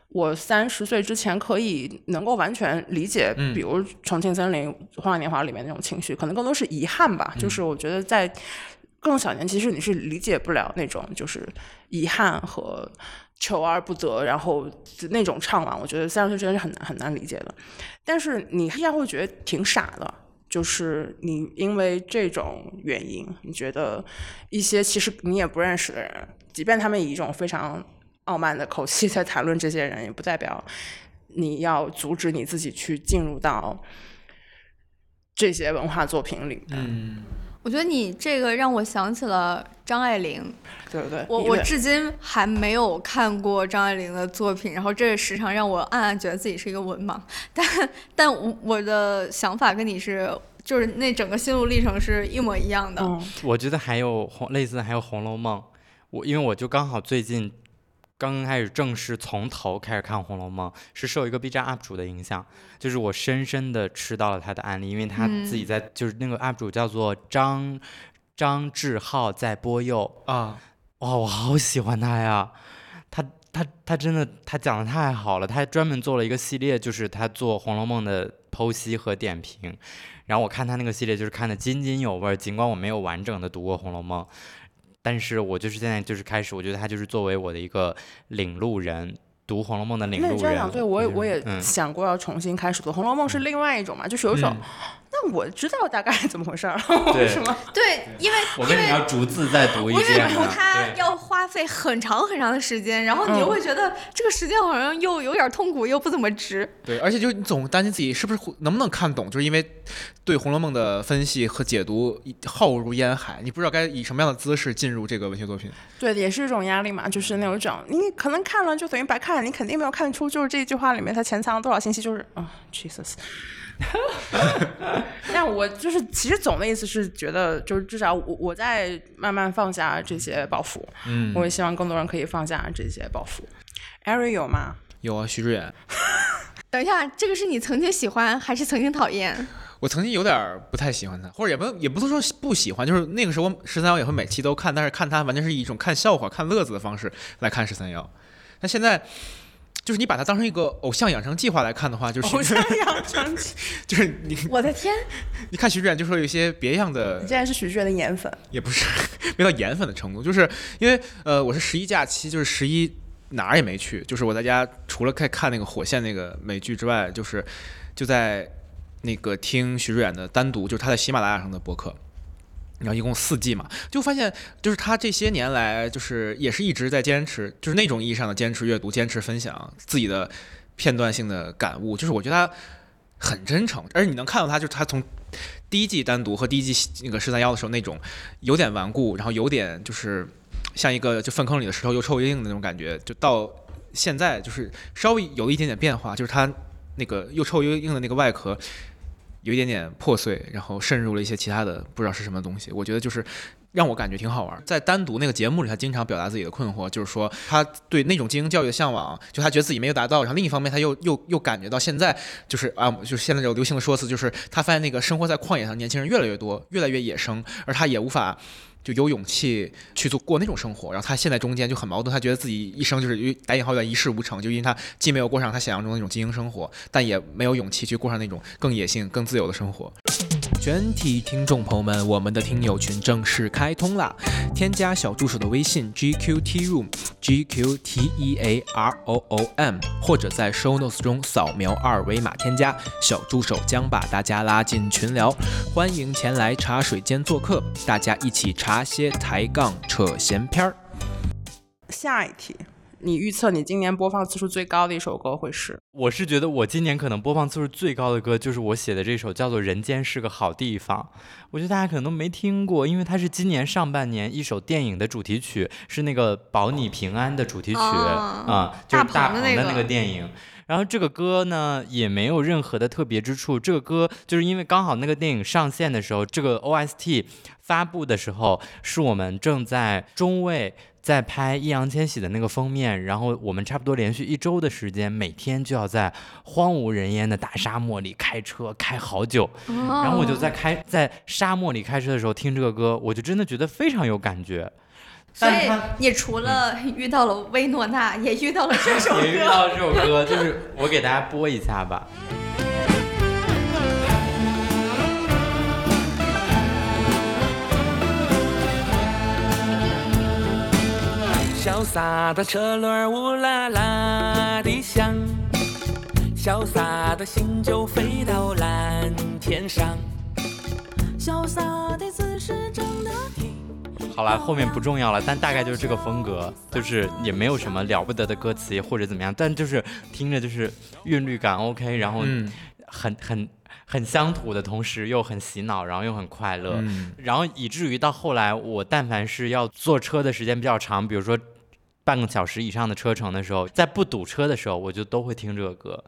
我三十岁之前可以能够完全理解，嗯比如《重庆森林》《花样年华》里面那种情绪，可能更多是遗憾吧。就是我觉得在更小年，其实你是理解不了那种就是遗憾和求而不得，然后那种怅惘，我觉得三十岁之前是很难很难理解的。但是你依然会觉得挺傻的，就是你因为这种原因，你觉得一些其实你也不认识的人，即便他们以一种非常傲慢的口气 (laughs) 在谈论这些人，也不代表你要阻止你自己去进入到这些文化作品里，嗯。我觉得你这个让我想起了张爱玲，对不对？我我至今还没有看过张爱玲的作品，然后这时常让我暗暗觉得自己是一个文盲，但但我我的想法跟你是，就是那整个心路历程是一模一样的。嗯我觉得还有红类似的还有《红楼梦》，我因为我就刚好最近刚刚开始正式从头开始看《红楼梦》，是受一个 B 站 UP 主的影响，就是我深深的吃到了他的案例，因为他自己在、就是那个 UP 主叫做张张志浩在播幼，啊，哇，我好喜欢他呀！他他他真的他讲的太好了，他还专门做了一个系列，就是他做《红楼梦》的剖析和点评。然后我看他那个系列，就是看的津津有味儿。尽管我没有完整的读过《红楼梦》，但是我就是现在就是开始，我觉得他就是作为我的一个领路人，读《红楼梦》的领路人。那你这样，对我也我也嗯想过要重新开始读《红楼梦》，是另外一种嘛，就是有一种，那我知道大概怎么回事儿了，为什么？对，因为我为什么要逐字再读一因为遍呢？读它要花费很长很长的时间，然后你又会觉得这个时间好像又有点痛苦，又不怎么值。对，而且就你总担心自己是不是能不能看懂，就是因为对《红楼梦》的分析和解读浩如烟海，你不知道该以什么样的姿势进入这个文学作品。对，也是一种压力嘛，就是那种你可能看了就等于白看，你肯定没有看出就是这句话里面它潜藏了多少信息，就是啊、j e s u s (laughs) 但我就是其实总的意思是觉得，就是至少我我在慢慢放下这些包袱，嗯我也希望更多人可以放下这些包袱。艾瑞有吗？有啊，徐志远，(laughs) 等一下，这个是你曾经喜欢还是曾经讨厌？我曾经有点不太喜欢他，或者也不也不是说不喜欢，就是那个时候十三幺也会每期都看，但是看他完全是以一种看笑话、看乐子的方式来看十三幺。那现在就是你把它当成一个偶像养成计划来看的话，就是偶像养成，(laughs) 就是你我的天，你看徐志远就说有一些别样的你竟然是徐志远的颜粉，也不是 (laughs) 没到颜粉的程度，就是因为呃我是十一假期，就是十一哪儿也没去，就是我在家除了看看那个火线那个美剧之外，就是就在那个听徐志远的单独，就是他在喜马拉雅上的播客。然后一共四季嘛，就发现就是他这些年来就是也是一直在坚持，就是那种意义上的坚持阅读、坚持分享自己的片段性的感悟，就是我觉得他很真诚，而你能看到他就是他从第一季单独和第一季那个十三幺的时候那种有点顽固，然后有点就是像一个就粪坑里的石头又臭又硬的那种感觉，就到现在就是稍微有一点点变化，就是他那个又臭又硬的那个外壳有一点点破碎，然后渗入了一些其他的不知道是什么东西，我觉得就是。让我感觉挺好玩，在单独那个节目里，他经常表达自己的困惑，就是说他对那种精英教育的向往，就他觉得自己没有达到，然后另一方面他又又又感觉到现在就是啊，就是现在这种流行的说辞，就是他发现那个生活在旷野上年轻人越来越多，越来越野生，而他也无法就有勇气去做过那种生活。然后他现在中间就很矛盾，他觉得自己一生就是因打引号的一事无成，就因为他既没有过上他想象中那种精英生活，但也没有勇气去过上那种更野性、更自由的生活。全体听众朋友们，我们的听友群正式开通啦！添加小助手的微信 GQT Room G Q T E A R O O M，或者在 Show Notes 中扫描二维码添加，小助手将把大家拉进群聊。欢迎前来茶水间做客，大家一起茶歇抬杠扯闲篇儿。下一题，你预测你今年播放次数最高的一首歌会是？我是觉得我今年可能播放次数最高的歌就是我写的这首叫做《人间是个好地方》，我觉得大家可能都没听过，因为它是今年上半年一首电影的主题曲，是那个《保你平安》的主题曲啊、哦就是大大鹏的那个电影。然后这个歌呢也没有任何的特别之处，这个歌就是因为刚好那个电影上线的时候，这个 OST 发布的时候，是我们正在中卫在拍易烊千玺的那个封面，然后我们差不多连续一周的时间，每天就要在荒无人烟的大沙漠里开车开好久，然后我就在开在沙漠里开车的时候听这个歌，我就真的觉得非常有感觉。所以你除了遇到了薇诺娜，也遇到了这首歌 (laughs) 也遇到了这首歌，就是我给大家播一下吧。潇洒的车轮呜啦啦地响，潇洒的心就飞到蓝天上，潇洒的姿势正得挺。好了，后面不重要了，但大概就是这个风格，就是也没有什么了不得的歌词或者怎么样，但就是听着就是韵律感 OK，然后嗯。很很很乡土的同时又很洗脑，然后又很快乐，嗯。然后以至于到后来，我但凡是要坐车的时间比较长，比如说半个小时以上的车程的时候，在不堵车的时候，我就都会听这个歌，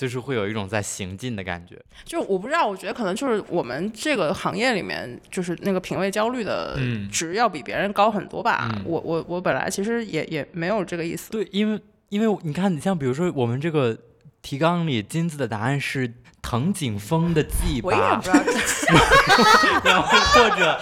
就是会有一种在行进的感觉。就我不知道，我觉得可能就是我们这个行业里面，就是那个品味焦虑的嗯值要比别人高很多吧。嗯我我我本来其实也也没有这个意思。对，因为因为你看，你像比如说我们这个提纲里金子的答案是藤井风的记 (laughs) 我也吧不，知道 (laughs) (laughs) 然后或者。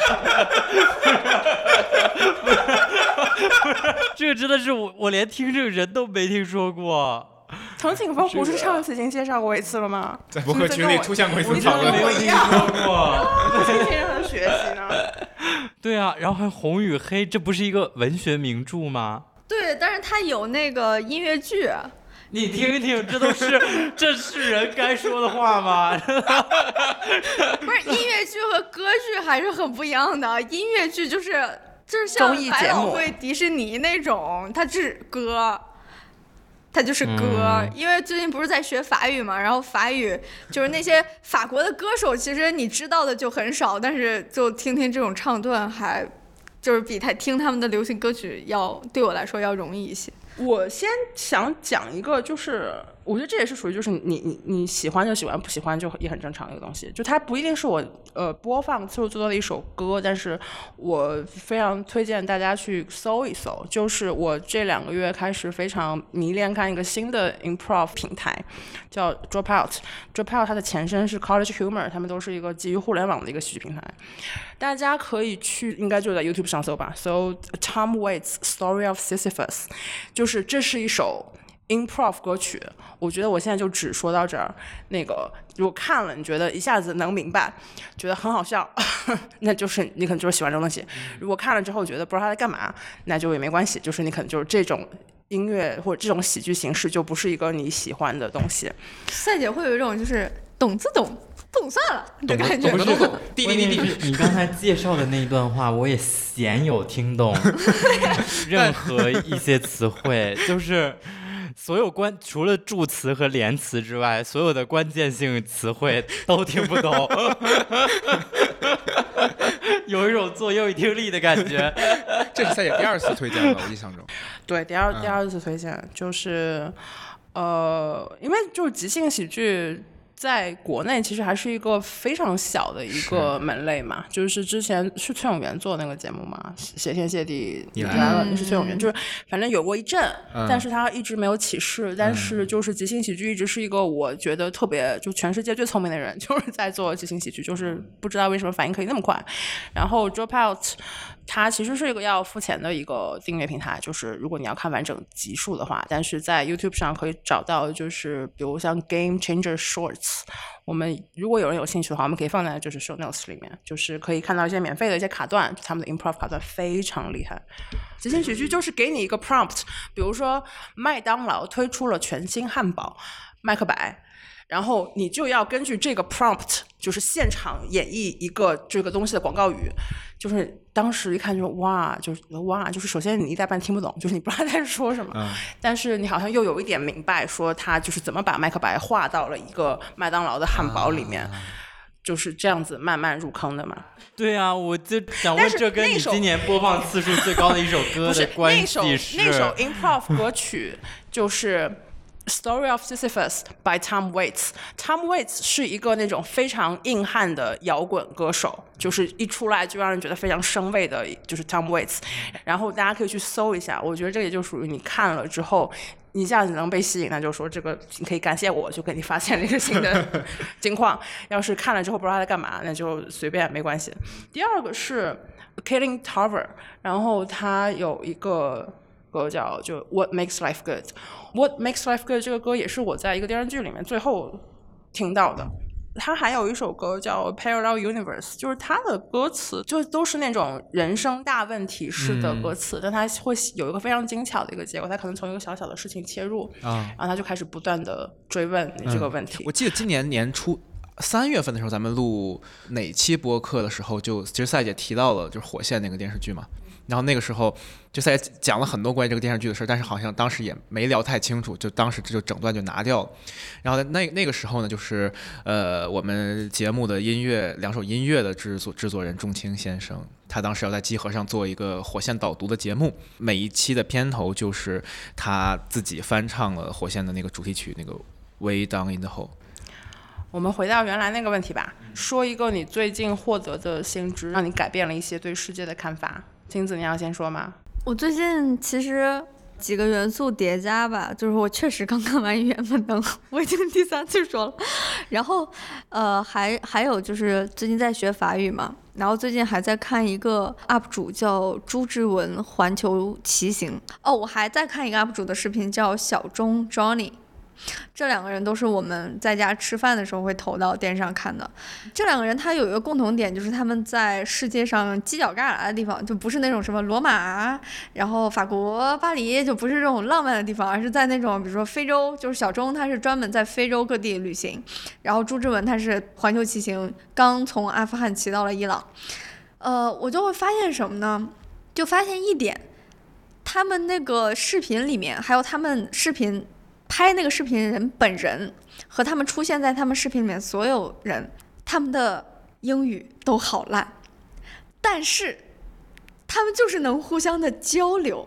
这个真的是我，我连听这个人都没听说过。(laughs) 藤井风不是上次已经介绍过一次了吗？在博客群里出现过一次你怎么讨论跟我一样？说过。今天让他学习呢？(laughs) 对啊，然后还红与黑，这不是一个文学名著吗？对，但是他有那个音乐剧，你听听，这都是 (laughs) 这是人该说的话吗？不是音乐剧和歌剧还是很不一样的。音乐剧就是就是像百老汇、迪士尼那种，它是歌。它就是歌，嗯因为最近不是在学法语嘛，然后法语就是那些法国的歌手，其实你知道的就很少，但是就听听这种唱段还，就是比他听他们的流行歌曲要对我来说要容易一些。我先想讲一个，就是我觉得这也是属于就是你你你喜欢就喜欢，不喜欢就也很正常的一个东西。就它不一定是我呃播放次数最多的一首歌，但是我非常推荐大家去搜一搜。就是我这两个月开始非常迷恋看一个新的 improv 平台，叫 Dropout。Dropout 它的前身是 College Humor，他们都是一个基于互联网的一个喜剧平台。大家可以去，应该就在 YouTube 上搜吧，搜 Tom Waits Story of Sisyphus，就是这是一首 improv 歌曲。我觉得我现在就只说到这儿。那个如果看了你觉得一下子能明白，觉得很好笑，(laughs) 那就是你可能就是喜欢这种东西。如果看了之后觉得不知道他在干嘛，那就也没关系，就是你可能就是这种。音乐或者这种喜剧形式就不是一个你喜欢的东西，赛姐会有一种就是懂自懂，不懂算了的懂感觉。懂懂懂，(laughs) 滴滴滴滴。你刚才介绍的那一段话，我也鲜有听懂 (laughs) 任何一些词汇，就是所有关除了助词和连词之外，所有的关键性词汇都听不懂，(laughs) 有一种做英语听力的感觉。这是赛姐第二次推荐了，我印象中。(laughs) 对，第二嗯第二次推荐就是，呃，因为就是即兴喜剧。在国内其实还是一个非常小的一个门类嘛，就是之前是崔永元做那个节目嘛，谢天谢地你来来了，了那是崔永元，就是反正有过一阵，嗯但是他一直没有起势，但是就是即兴喜剧一直是一个我觉得特别就全世界最聪明的人，(laughs) 就是在做即兴喜剧，就是不知道为什么反应可以那么快，然后 Dropout。它其实是一个要付钱的一个订阅平台，就是如果你要看完整集数的话，但是在 YouTube 上可以找到，就是比如像 Game Changer Shorts，我们如果有人有兴趣的话，我们可以放在就是 Show Notes 里面，就是可以看到一些免费的一些卡段，他们的 Improv 卡段非常厉害。即兴喜剧就是给你一个 prompt，比如说麦当劳推出了全新汉堡麦克白。然后你就要根据这个 prompt，就是现场演绎一个这个东西的广告语，就是当时一看就是哇，就是哇，就是首先你一大半听不懂，就是你不知道他在说什么，嗯但是你好像又有一点明白，说他就是怎么把麦克白画到了一个麦当劳的汉堡里面，就是这样子慢慢入坑的嘛。对啊，我就想问，这跟你今年播放次数最高的一首歌 (laughs) 的关那首系是？那首 improv 歌曲就是。Story of Sisyphus by Tom Waits。Tom Waits 是一个那种非常硬汉的摇滚歌手，就是一出来就让人觉得非常生畏的，就是 Tom Waits。然后大家可以去搜一下，我觉得这也就属于你看了之后。一下子能被吸引，那就说这个你可以感谢我，就给你发现了一个新的 (laughs) 金矿。要是看了之后不知道他在干嘛，那就随便没关系。第二个是 Killing Tower，然后他有一个歌叫就 What Makes Life Good。What Makes Life Good 这个歌也是我在一个电视剧里面最后听到的。他还有一首歌叫 Parallel Universe，就是他的歌词就都是那种人生大问题式的歌词，但他会有一个非常精巧的一个结果，他可能从一个小小的事情切入，啊，然后他就开始不断的追问你这个问题。我记得今年年初三月份的时候，咱们录哪期播客的时候，就其实赛姐提到了就是《火线》那个电视剧嘛。然后那个时候，就在讲了很多关于这个电视剧的事儿，但是好像当时也没聊太清楚，就当时这就整段就拿掉了。然后那那个时候呢，就是呃，我们节目的音乐两首音乐的制作制作人仲青先生，他当时要在集合上做一个火线导读的节目，每一期的片头就是他自己翻唱了火线的那个主题曲，那个 Way Down in the Hole。我们回到原来那个问题吧，说一个你最近获得的新知，让你改变了一些对世界的看法。金子，你要先说吗？我最近其实几个元素叠加吧，就是我确实刚看完《语言本能》，我已经第三次说了。然后，呃，还还有就是最近在学法语嘛，然后最近还在看一个 UP 主叫朱之文环球骑行。哦，我还在看一个 UP 主的视频叫小钟 Johnny。这两个人都是我们在家吃饭的时候会投到电视上看的。这两个人他有一个共同点，就是他们在世界上犄角旮旯的地方，就不是那种什么罗马，然后法国巴黎，就不是这种浪漫的地方，而是在那种比如说非洲，就是小钟他是专门在非洲各地旅行，然后朱之文他是环球骑行，刚从阿富汗骑到了伊朗。呃，我就会发现什么呢？就发现一点，他们那个视频里面，还有他们视频。拍那个视频的人本人和他们出现在他们视频里面所有人，他们的英语都好烂，但是他们就是能互相的交流。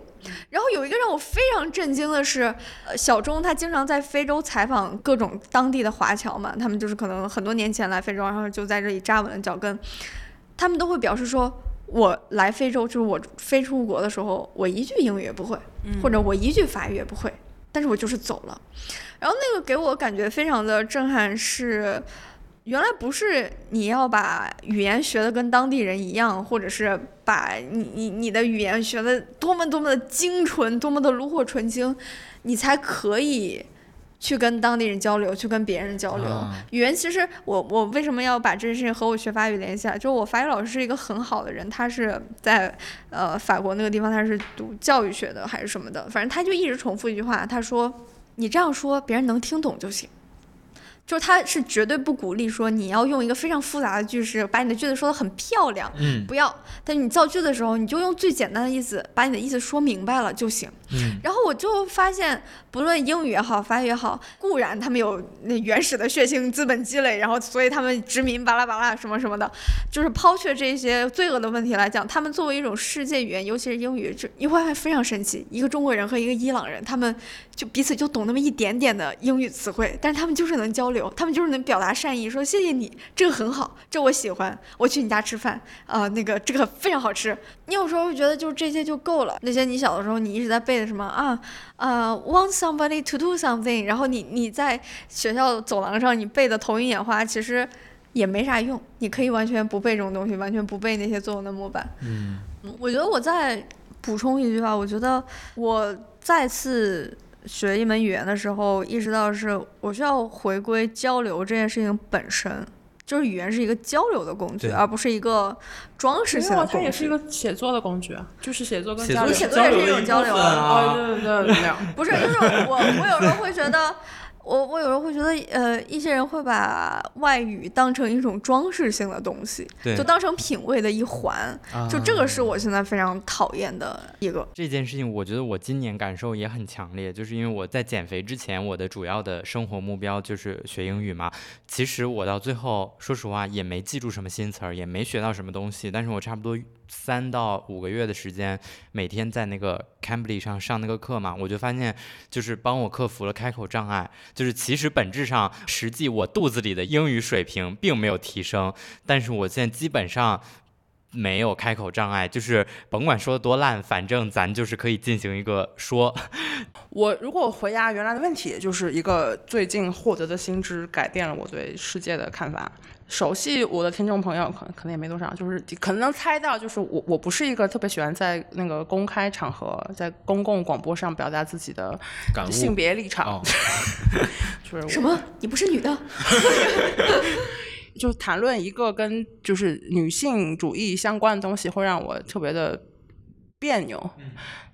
然后有一个让我非常震惊的是，呃，小钟他经常在非洲采访各种当地的华侨嘛，他们就是可能很多年前来非洲，然后就在这里扎稳了脚跟，他们都会表示说，我来非洲就是我飞出国的时候，我一句英语也不会，或者我一句法语也不会。但是我就是走了，然后那个给我感觉非常的震撼，是原来不是你要把语言学的跟当地人一样，或者是把你你你的语言学的多么多么的精纯，多么的炉火纯青，你才可以去跟当地人交流，去跟别人交流。语言其实我我为什么要把这件事情和我学法语联系啊？就是我法语老师是一个很好的人，他是在。呃，法国那个地方他是读教育学的还是什么的？反正他就一直重复一句话，他说：“你这样说，别人能听懂就行。”就是他是绝对不鼓励说你要用一个非常复杂的句式把你的句子说的很漂亮，嗯，不要。但是你造句的时候，你就用最简单的意思把你的意思说明白了就行。嗯，然后我就发现，不论英语也好，法语也好，固然他们有那原始的血腥资本积累，然后所以他们殖民巴拉巴拉什么什么的，就是抛却这些罪恶的问题来讲，他们作为一种世界语言，尤其是英语，这你会发现非常神奇。一个中国人和一个伊朗人，他们就彼此就懂那么一点点的英语词汇，但是他们就是能交流，他们就是能表达善意，说谢谢你，这个很好，这我喜欢，我去你家吃饭啊，那个这个非常好吃。你有时候会觉得就这些就够了，那些你小的时候你一直在背的。什么啊啊？Want somebody to do something？然后你你在学校走廊上你背的头晕眼花，其实也没啥用。你可以完全不背这种东西，完全不背那些作文的模板。嗯，我觉得我再补充一句话，我觉得我再次学一门语言的时候，意识到是我需要回归交流这件事情本身。就是语言是一个交流的工具，而不是一个装饰性的工具。它也是一个写作的工具，就是写作跟交流。写作也是一种交流啊！对对对，不是，就是我，我有时候会觉得。我我有时候会觉得，呃，一些人会把外语当成一种装饰性的东西，就当成品味的一环，就这个是我现在非常讨厌的一个。这件事情，我觉得我今年感受也很强烈，就是因为我在减肥之前，我的主要的生活目标就是学英语嘛。其实我到最后，说实话也没记住什么新词儿，也没学到什么东西，但是我差不多。三到五个月的时间，每天在那个 Cambly 上上那个课嘛，我就发现，就是帮我克服了开口障碍。就是其实本质上，实际我肚子里的英语水平并没有提升，但是我现在基本上没有开口障碍。就是甭管说的多烂，反正咱就是可以进行一个说。(laughs) 我如果回答原来的问题，就是一个最近获得的新知改变了我对世界的看法。熟悉我的听众朋友可能可能也没多少，就是可能能猜到，就是我我不是一个特别喜欢在那个公开场合，在公共广播上表达自己的 (laughs) 性别立场，(laughs) 就是什么？你不是女的？就谈论一个跟就是女性主义相关的东西，会让我特别的别扭。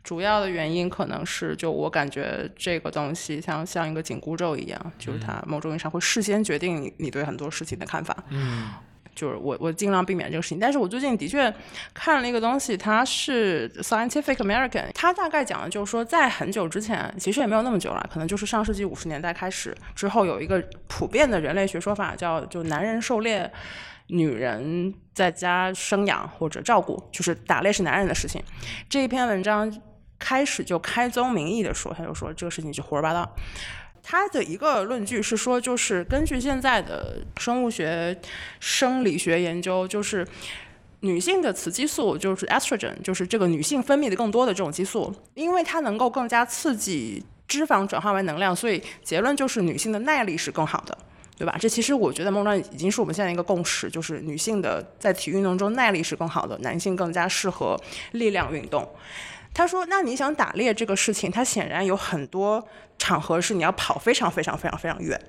主要的原因可能是，就我感觉这个东西像像一个紧箍咒一样，就是它某种意义上会事先决定你你对很多事情的看法。嗯，就是我我尽量避免这个事情。但是我最近的确看了一个东西，它是 Scientific American，它大概讲的就是说，在很久之前，其实也没有那么久了，可能就是上世纪五十年代开始之后，有一个普遍的人类学说法，叫就男人狩猎，女人在家生养或者照顾，就是打猎是男人的事情。这一篇文章。开始就开宗明义的说，他就说这个事情就胡说八道。他的一个论据是说，就是根据现在的生物学、生理学研究，就是女性的雌激素就是 estrogen，就是这个女性分泌的更多的这种激素，因为它能够更加刺激脂肪转化为能量，所以结论就是女性的耐力是更好的。对吧？这其实我觉得，梦断已经是我们现在一个共识，就是女性的在体育运动中耐力是更好的，男性更加适合力量运动。他说：“那你想打猎这个事情，它显然有很多场合是你要跑非常非常非常非常远，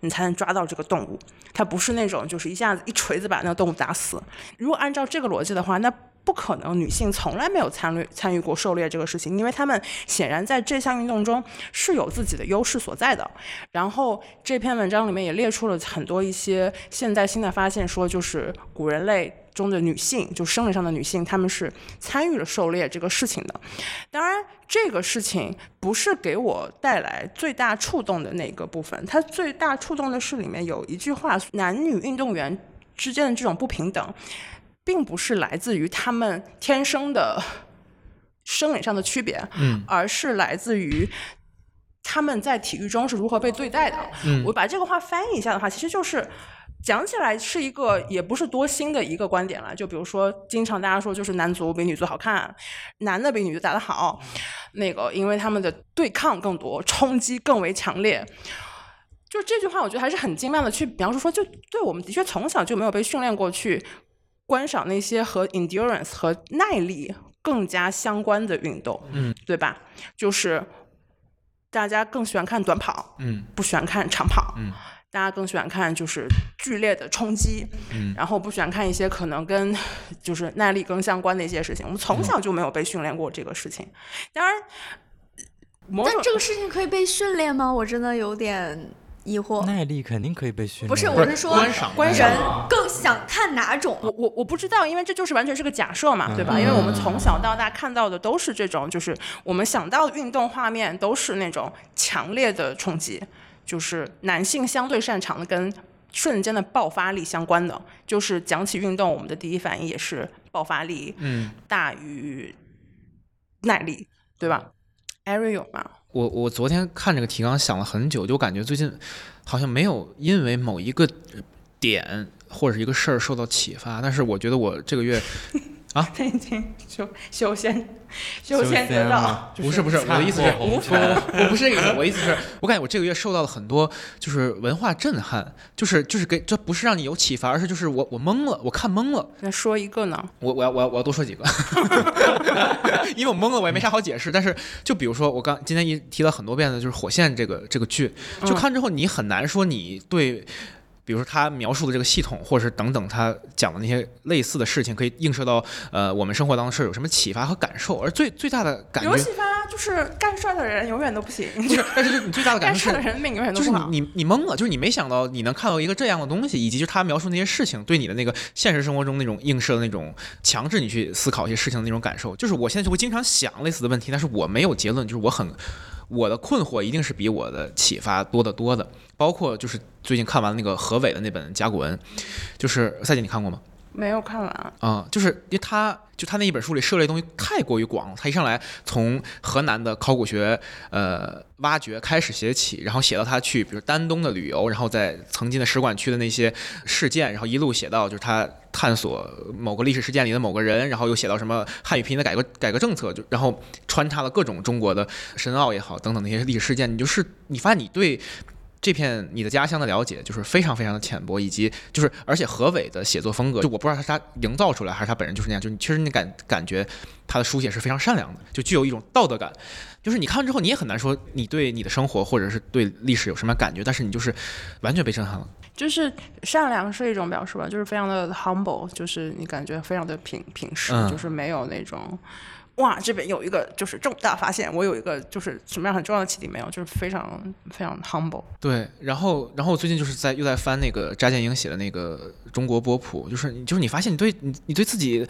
你才能抓到这个动物。它不是那种就是一下子一锤子把那个动物打死。如果按照这个逻辑的话，那不可能女性从来没有参与参与过狩猎这个事情，因为她们显然在这项运动中是有自己的优势所在的。然后这篇文章里面也列出了很多一些现在新的发现，说就是古人类。”中的女性，就生理上的女性，她们是参与了狩猎这个事情的。当然，这个事情不是给我带来最大触动的那个部分。它最大触动的是里面有一句话：男女运动员之间的这种不平等，并不是来自于他们天生的生理上的区别，嗯，而是来自于他们在体育中是如何被对待的。嗯我把这个话翻译一下的话，其实就是。讲起来是一个也不是多新的一个观点了，就比如说，经常大家说就是男足比女足好看，男的比女的打得好，那个因为他们的对抗更多，冲击更为强烈。就这句话，我觉得还是很精妙的去描述说，就对我们的确从小就没有被训练过去观赏那些和 endurance 和耐力更加相关的运动，嗯，对吧？就是大家更喜欢看短跑，嗯。不喜欢看长跑，嗯大家更喜欢看就是剧烈的冲击，嗯然后不喜欢看一些可能跟就是耐力更相关的一些事情。我们从小就没有被训练过这个事情，当然，但这个事情可以被训练吗？我真的有点疑惑。耐力肯定可以被训练。不是，我是说观赏观人更想看哪种？我我我不知道，因为这就是完全是个假设嘛，对吧？因为我们从小到大看到的都是这种，就是我们想到的运动画面都是那种强烈的冲击，就是男性相对擅长的跟瞬间的爆发力相关的。就是讲起运动，我们的第一反应也是爆发力嗯，大于耐力，对吧？Ari 有吗？我我昨天看这个提纲想了很久，就感觉最近好像没有因为某一个点或者是一个事儿受到启发，但是我觉得我这个月他 (laughs) 已经修修仙修修仙得道，不是不是我的意思是，我不不我不是这个意思，我的意思是我感觉我这个月受到了很多就是文化震撼，就是就是给这不是让你有启发，而是就是我我懵了，我看懵了，那说一个呢？我我要我要我要多说几个，(laughs) 因为我懵了，我也没啥好解释。但是就比如说我刚今天一提了很多遍的，就是《火线》这个这个剧，就看之后你很难说你对。比如说他描述的这个系统，或者是等等他讲的那些类似的事情，可以映射到呃我们生活当中是有什么启发和感受。而最最大的感觉有启发，就是干事儿的人永远都不行，(laughs) 就是，但是就你最大的感受是事儿的人命永远都就是不好。你你你懵了，就是你没想到你能看到一个这样的东西，以及就是他描述那些事情对你的那个现实生活中那种映射的那种强制你去思考一些事情的那种感受。就是我现在就会经常想类似的问题，但是我没有结论，就是我很我的困惑一定是比我的启发多得多的。包括就是最近看完那个何伟的那本甲骨文，就是赛姐你看过吗？没有看完，啊、就是因为他就他那一本书里涉猎东西太过于广，他一上来从河南的考古学呃挖掘开始写起，然后写到他去比如丹东的旅游，然后在曾经的使馆区的那些事件，然后一路写到就是他探索某个历史事件里的某个人，然后又写到什么汉语拼音的改革改革政策，就然后穿插了各种中国的深奥也好等等那些历史事件，你就是你发现你对。这片你的家乡的了解就是非常非常的浅薄，以及就是而且何伟的写作风格，就我不知道他是他营造出来还是他本人就是那样，就是你其实你感感觉他的书写是非常善良的，就具有一种道德感。就是你看完之后你也很难说你对你的生活或者是对历史有什么感觉，但是你就是完全被震撼了。就是善良是一种表述吧，就是非常的 humble，就是你感觉非常的平平实，嗯就是没有那种。哇，这边有一个就是重大发现，我有一个就是什么样很重要的启迪没有，就是非常非常 humble。对，然后然后我最近就是在又在翻那个查建英写的那个中国波普，就是你就是你发现你对你你对自己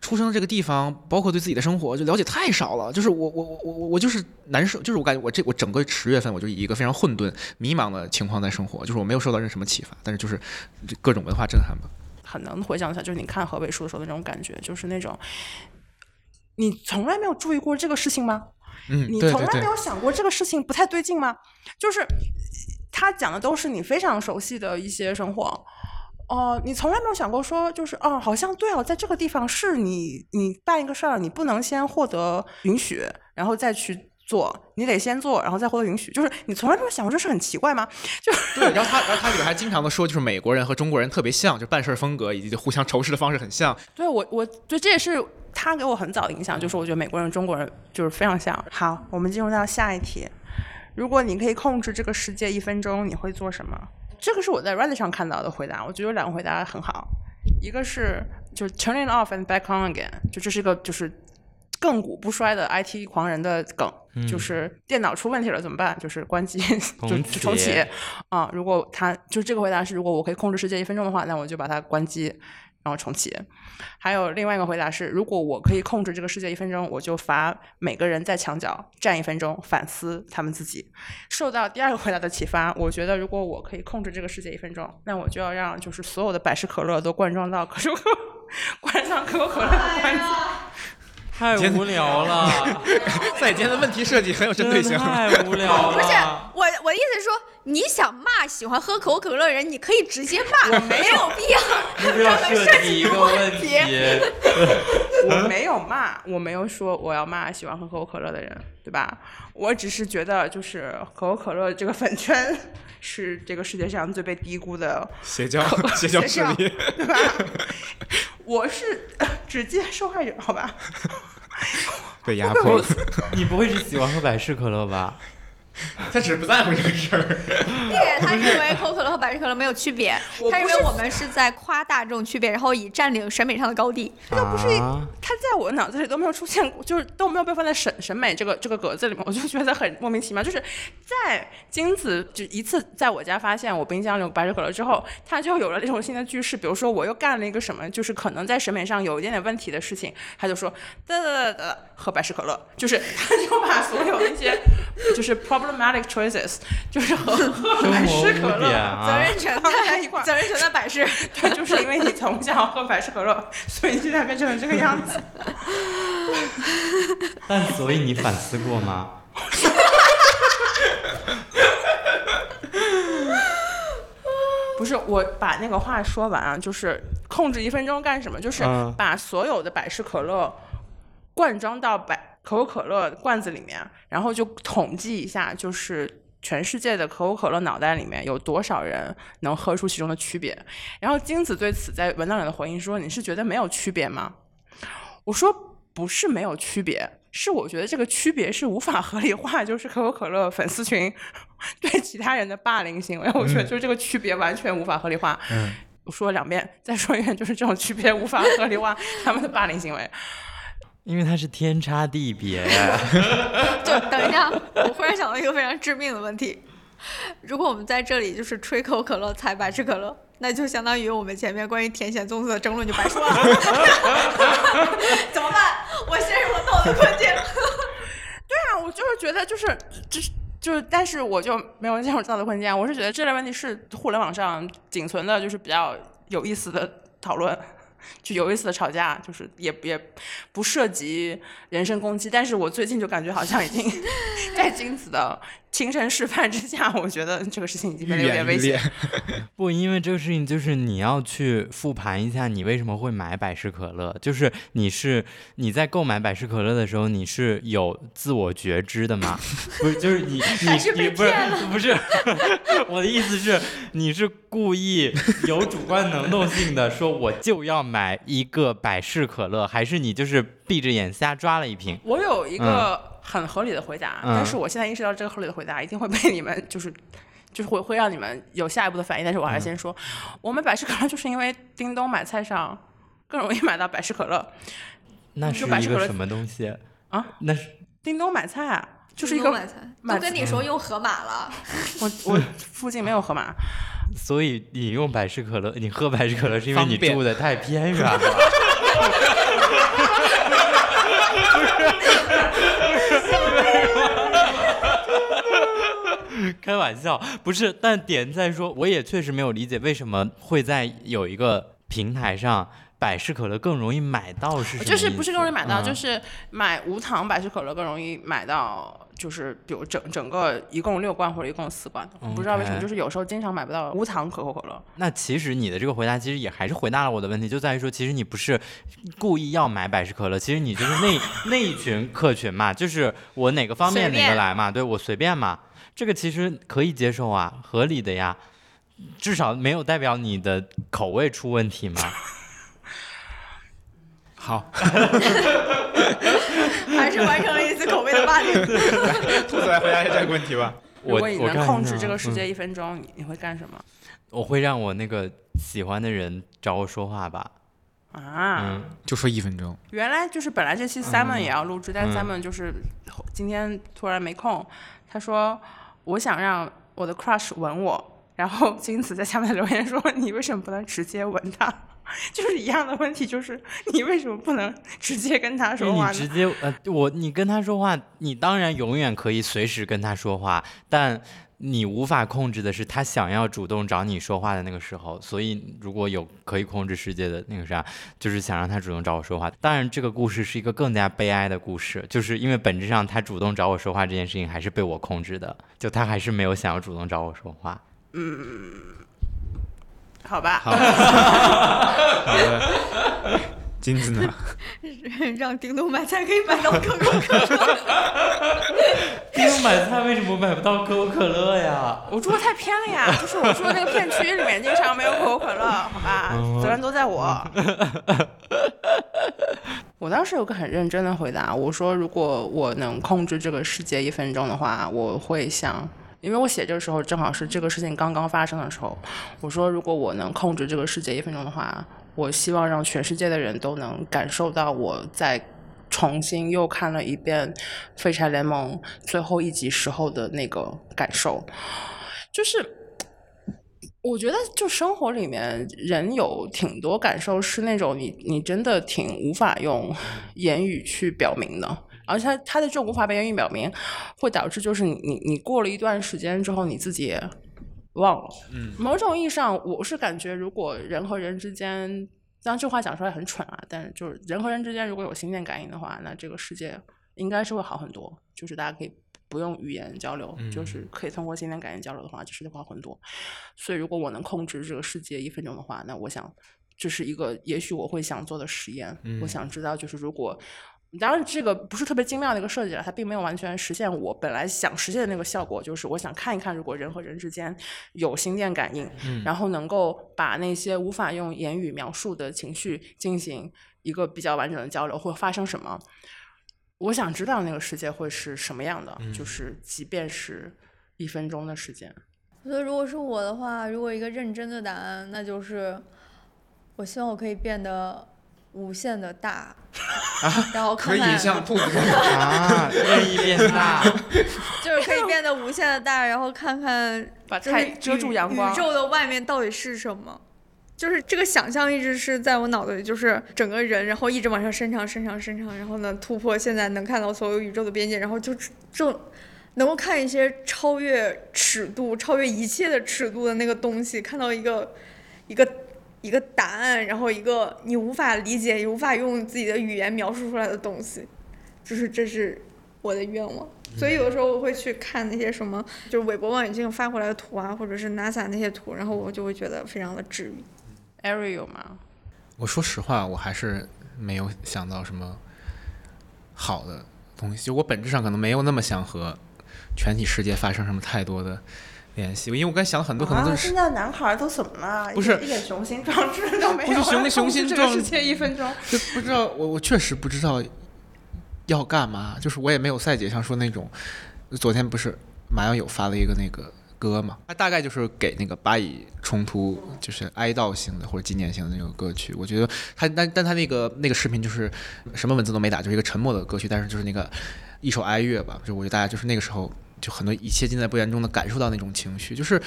出生的这个地方，包括对自己的生活就了解太少了。就是我我我我我就是难受，就是我感觉我这我整个十月份我就以一个非常混沌迷茫的情况在生活，就是我没有受到任什么启发，但是就是各种文化震撼吧。很能回想起来，就是你看河北书的时候的那种感觉，就是那种，你从来没有注意过这个事情吗？嗯，你从来没有想过这个事情不太对劲吗？就是他讲的都是你非常熟悉的一些生活，哦、你从来没有想过说，就是哦，好像对哦，在这个地方是你你办一个事儿，你不能先获得允许，然后再去做，你得先做，然后再获得允许。就是你从来没有想过这事很奇怪吗？就对，然后他，然后他里边还经常的说，就是美国人和中国人特别像，就办事儿风格以及互相仇视的方式很像。对我，我对这也是他给我很早的影响，就是我觉得美国人、中国人就是非常像。好，我们进入到下一题。如果你可以控制这个世界一分钟，你会做什么？这个是我在 Reddit 上看到的回答，我觉得有两个回答很好，一个是就是 turn it off and back on again，就这是一个就是亘古不衰的 IT 狂人的梗，就是电脑出问题了怎么办？就是关机就重 (laughs) 就重启启啊、如果他就这个回答是，如果我可以控制世界一分钟的话，那我就把它关机，然后重启。还有另外一个回答是，如果我可以控制这个世界一分钟，我就罚每个人在墙角站一分钟，反思他们自己。受到第二个回答的启发，我觉得如果我可以控制这个世界一分钟，那我就要让就是所有的百事可乐都灌装到可口可灌上可口可乐的罐子。太无聊了，在你今天的问题设计很有针对性。太无聊了。不是我，我的意思是说，你想骂喜欢喝可口可乐的人，你可以直接骂，没有必要。专门设计一个问题，(laughs) 我没有骂，我没有说我要骂喜欢喝可口可乐的人，对吧？我只是觉得，就是可口可乐这个粉圈是这个世界上最被低估的邪教，邪教势力。对吧？(laughs) 我是呃直接受害者，好吧？(laughs) 被压迫，你不会是喜欢喝百事可乐吧？(laughs) 他只是不在乎这个事儿。(laughs) 对，他认为可口可乐和百事可乐没有区别，他认为我们是在夸大这种区别，然后以占领审美上的高地。那不是他在我脑子里都没有出现过，就是都没有被放在审审美这个这个格子里面，我就觉得很莫名其妙。就是在金子就一次在我家发现我冰箱里有百事可乐之后，他就有了这种新的句式，比如说我又干了一个什么，就是可能在审美上有一点点问题的事情，他就说哒哒哒哒喝百事可乐，就是他就把所有那些就是 problematic choices，就是和喝百事可乐。责任承放在一块，儿责任承担百事。(laughs) 对，就是因为你从小喝百事可乐，所以你现在变成了这个样子。(laughs) 但所以你反思过吗？(laughs) 不是我把那个话说完啊，就是控制一分钟干什么？就是嗯把所有的百事可乐灌装到百可口可乐罐子里面，然后就统计一下，就是全世界的可口可乐脑袋里面有多少人能喝出其中的区别。然后金子对此在文档里的回应说：“你是觉得没有区别吗？”我说：“不是没有区别。”是我觉得这个区别是无法合理化，就是可口可乐粉丝群对其他人的霸凌行为，我觉得就是这个区别完全无法合理化。嗯，我说了两遍，再说一遍，就是这种区别无法合理化他们的霸凌行为。因为它是天差地别。(laughs) 就等一下，我忽然想到一个非常致命的问题：如果我们在这里就是吹可口可乐、踩百事可乐，那就相当于我们前面关于甜咸粽子的争论就白说了。(laughs) 怎么办？我陷入了道德困境。(laughs) 对啊，我就是觉得就是就是就是，但是我就没有陷入道德困境。我是觉得这类问题是互联网上仅存的，就是比较有意思的讨论。就有一次的吵架，就是也也不涉及人身攻击，但是我最近就感觉好像已经 (laughs) 在金子的亲身示范之下，我觉得这个事情已经变得有点危险。(laughs) 不，因为这个事情就是你要去复盘一下，你为什么会买百事可乐？就是你是你在购买百事可乐的时候，你是有自我觉知的吗？(laughs) 不是，就是你 (laughs) 你是你不是不是，我的意思是你是故意有主观能动性的说我就要买一个百事可乐，还是你就是闭着眼瞎抓了一瓶？我有一个很合理的回答，嗯但是我现在意识到这个合理的回答一定会被你们就是。就是会会让你们有下一步的反应，但是我还是先说，我们百事可乐就是因为叮咚买菜上更容易买到百事可乐，那就是百事可乐一个什么东西啊？那是叮咚买菜啊，就是一个买菜，买都跟你说用盒马了。(laughs) 我我附近没有盒马，(laughs) 所以你用百事可乐，你喝百事可乐是因为你住的太偏远了。(laughs) 开玩笑，不是，但点在说，我也确实没有理解为什么会在有一个平台上，百事可乐更容易买到是？就是不是更容易买到，嗯就是买无糖百事可乐更容易买到，就是比如整整个一共六罐或者一共四罐的，不知道为什么，就是有时候经常买不到无糖可口可乐。那其实你的这个回答其实也还是回答了我的问题，就在于说，其实你不是故意要买百事可乐，其实你就是那 (laughs) 那一群客群嘛，就是我哪个方面哪个来嘛，对我随便嘛，这个其实可以接受啊，合理的呀，至少没有代表你的口味出问题嘛。(laughs) 好，(laughs) 还是完成了一次口味的霸凌。兔子来回答一下这个问题吧。我如果你我看能控制这个世界一分钟，你你会干什么？我会让我那个喜欢的人找我说话吧。啊，嗯，就说一分钟，原来就是本来这期 Simon 也要录制，但嗯 Simon 就是今天突然没空，他说我想让我的 crush 吻我，然后金子在下面留言说 (laughs) 你为什么不能直接吻他？(laughs) 就是一样的问题，就是你为什么不能直接跟他说话呢？直接呃，我你跟他说话，你当然永远可以随时跟他说话，但你无法控制的是他想要主动找你说话的那个时候。所以如果有可以控制世界的那个啥，就是想让他主动找我说话。当然，这个故事是一个更加悲哀的故事，就是因为本质上他主动找我说话这件事情还是被我控制的，就他还是没有想要主动找我说话。嗯好吧，好。(laughs) (laughs) 金子呢？(laughs) 让叮咚买菜可以买到可口可乐。(laughs) 叮咚买菜为什么买不到可口可乐呀？我住的太偏了呀，就是我住的那个片区里面经常没有可口可乐，好吧，责任都在我。(laughs) 我当时有个很认真的回答，我说如果我能控制这个世界一分钟的话，我会想。因为我写这个时候正好是这个事情刚刚发生的时候，我说如果我能控制这个世界一分钟的话，我希望让全世界的人都能感受到我在重新又看了一遍《废柴联盟》最后一集时候的那个感受，就是我觉得就生活里面人有挺多感受是那种你你真的挺无法用言语去表明的。而且他他的这种无法被言语表明，会导致就是你你你过了一段时间之后，你自己忘了。嗯，某种意义上，我是感觉如果人和人之间，当然这话讲出来很蠢啊，但是就是人和人之间如果有心电感应的话，那这个世界应该是会好很多。就是大家可以不用语言交流，就是可以通过心电感应交流的话，这世界会好很多。所以如果我能控制这个世界一分钟的话，那我想这是一个也许我会想做的实验。我想知道，就是如果当然这个不是特别精妙的一个设计了，它并没有完全实现我本来想实现的那个效果，就是我想看一看，如果人和人之间有心电感应，然后能够把那些无法用言语描述的情绪进行一个比较完整的交流，会发生什么？我想知道那个世界会是什么样的，就是即便是一分钟的时间。我觉得如果是我的话，如果一个认真的答案，那就是我希望我可以变得无限的大，然后可以像兔子 (laughs) 啊，任意变大。(laughs) 就是可以变得无限的大，然后看看把太遮住阳光宇宙的外面到底是什么？就是这个想象一直是在我脑子里，就是整个人，然后一直往上伸长、伸长、伸长，然后呢突破现在能看到所有宇宙的边界，然后就就能够看一些超越尺度、超越一切的尺度的那个东西，看到一个一个一个答案，然后一个你无法理解、也无法用自己的语言描述出来的东西，就是这是我的愿望。所以有的时候我会去看那些什么，就是韦伯望远镜发回来的图啊，或者是 NASA 那些图，然后我就会觉得非常的治愈。Ariel 吗？我说实话，我还是没有想到什么好的东西。就我本质上可能没有那么想和全体世界发生什么太多的联系，因为我刚才想了很多，可能都啊、是现在男孩都怎么了？不是一点雄心壮志都没有，不是雄雄心壮 (laughs) 这个一分钟。就不知道我我确实不知道要干嘛，就是我也没有赛姐上说那种，昨天不是马友友发了一个那个歌嘛，他大概就是给那个巴以冲突就是哀悼性的或者纪念性的那个歌曲，我觉得他但但他那个那个视频就是什么文字都没打，就是一个沉默的歌曲，但是就是那个一首哀乐吧，就我觉得大家就是那个时候就很多一切尽在不言中的感受到那种情绪，就是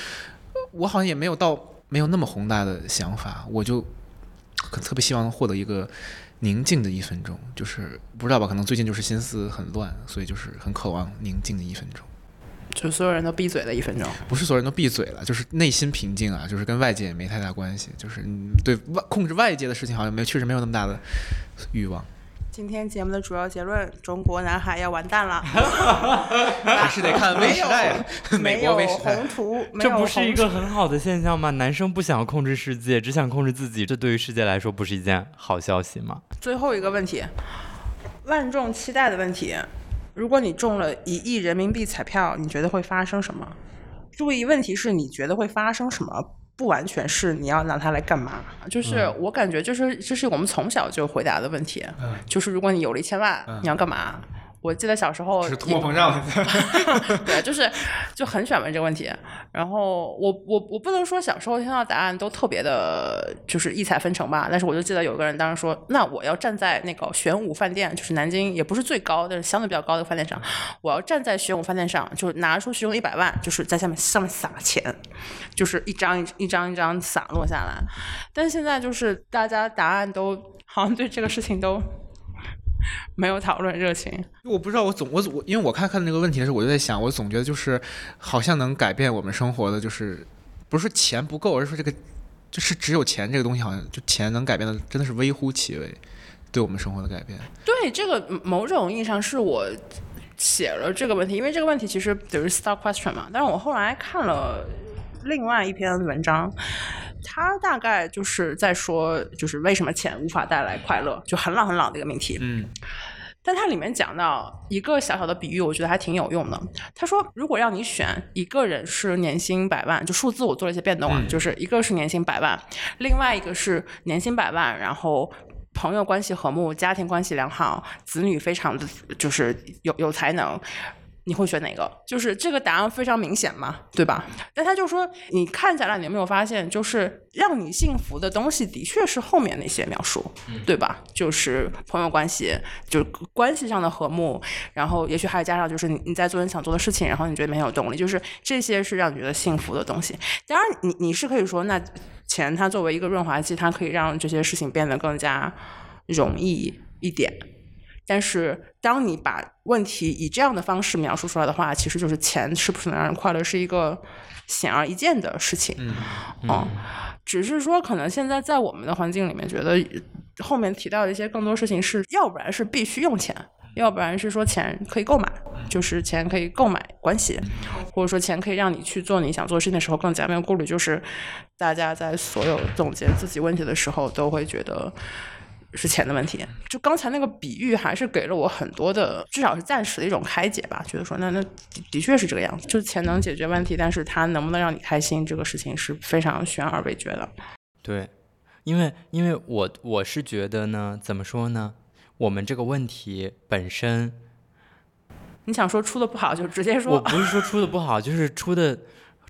我好像也没有到没有那么宏大的想法，我就可特别希望获得一个宁静的一分钟，就是不知道吧，可能最近就是心思很乱，所以就是很渴望宁静的一分钟。就所有人都闭嘴了一分钟。不是所有人都闭嘴了，就是内心平静啊，就是跟外界也没太大关系，就是嗯对外控制外界的事情好像没有确实没有那么大的欲望。今天节目的主要结论：中国南海要完蛋了。(laughs) 还是得看微时代啊，美没有 (laughs) 国微时代宏。图，没有这不是一个很好的现象吗？男生不想控制世界，只想控制自己，这对于世界来说不是一件好消息吗？最后一个问题，万众期待的问题：如果你中了一亿人民币彩票，你觉得会发生什么？注意，问题是你觉得会发生什么，不完全是你要拿它来干嘛。就是嗯我感觉，就是这是我们从小就回答的问题，就是如果你有了一千万，你要干嘛？我记得小时候嗯是通货膨胀，(laughs) (laughs) 对，就是就很喜欢问这个问题。然后我我我不能说小时候听到答案都特别的，就是异彩纷呈吧。但是我就记得有个人当时说，那我要站在那个玄武饭店，就是南京也不是最高，但是相对比较高的饭店上，我要站在玄武饭店上，就是拿出其中一百万，就是在下面上面撒钱，就是一张一一张一张撒落下来。但现在就是大家答案都好像对这个事情都 (laughs) 没有讨论热情。我不知道，我总我总我因为我看看那个问题的时候，我就在想，我总觉得就是好像能改变我们生活的，就是不是钱不够，而是说这个就是只有钱这个东西，好像就钱能改变的真的是微乎其微，对我们生活的改变。对，这个嗯某种意义上是我写了这个问题，因为这个问题其实等于 star question 嘛。但是我后来看了另外一篇文章，他大概就是在说，就是为什么钱无法带来快乐，就很老很老的一个命题。嗯，但他里面讲到一个小小的比喻，我觉得还挺有用的。他说，如果让你选一个人是年薪百万，就数字我做了一些变动啊，就是一个是年薪百万，另外一个是年薪百万，然后。朋友关系和睦，家庭关系良好，子女非常的就是有有才能，你会选哪个？就是这个答案非常明显嘛，对吧？但他就说，你看下来，你有没有发现，就是让你幸福的东西，的确是后面那些描述，对吧？就是朋友关系，就是关系上的和睦，然后也许还加上就是你你在做你想做的事情，然后你觉得没有动力，就是这些是让你觉得幸福的东西。当然你，你是可以说，那钱它作为一个润滑剂，它可以让这些事情变得更加容易一点。但是，当你把问题以这样的方式描述出来的话，其实就是钱是不是能让人快乐，是一个显而易见的事情。嗯，只是说可能现在在我们的环境里面，觉得后面提到的一些更多事情是，要不然是必须用钱，要不然是说钱可以购买，就是钱可以购买关系，或者说钱可以让你去做你想做的事情的时候更加没有顾虑。就是大家在所有总结自己问题的时候，都会觉得。是钱的问题，就刚才那个比喻还是给了我很多的，至少是暂时的一种开解吧。觉得说，那那的的确是这个样子，就是钱能解决问题，但是它能不能让你开心，这个事情是非常悬而未决的。对，因为因为我我是觉得呢，怎么说呢？我们这个问题本身，你想说出的不好，就直接说我。不是说出的不好，就是出的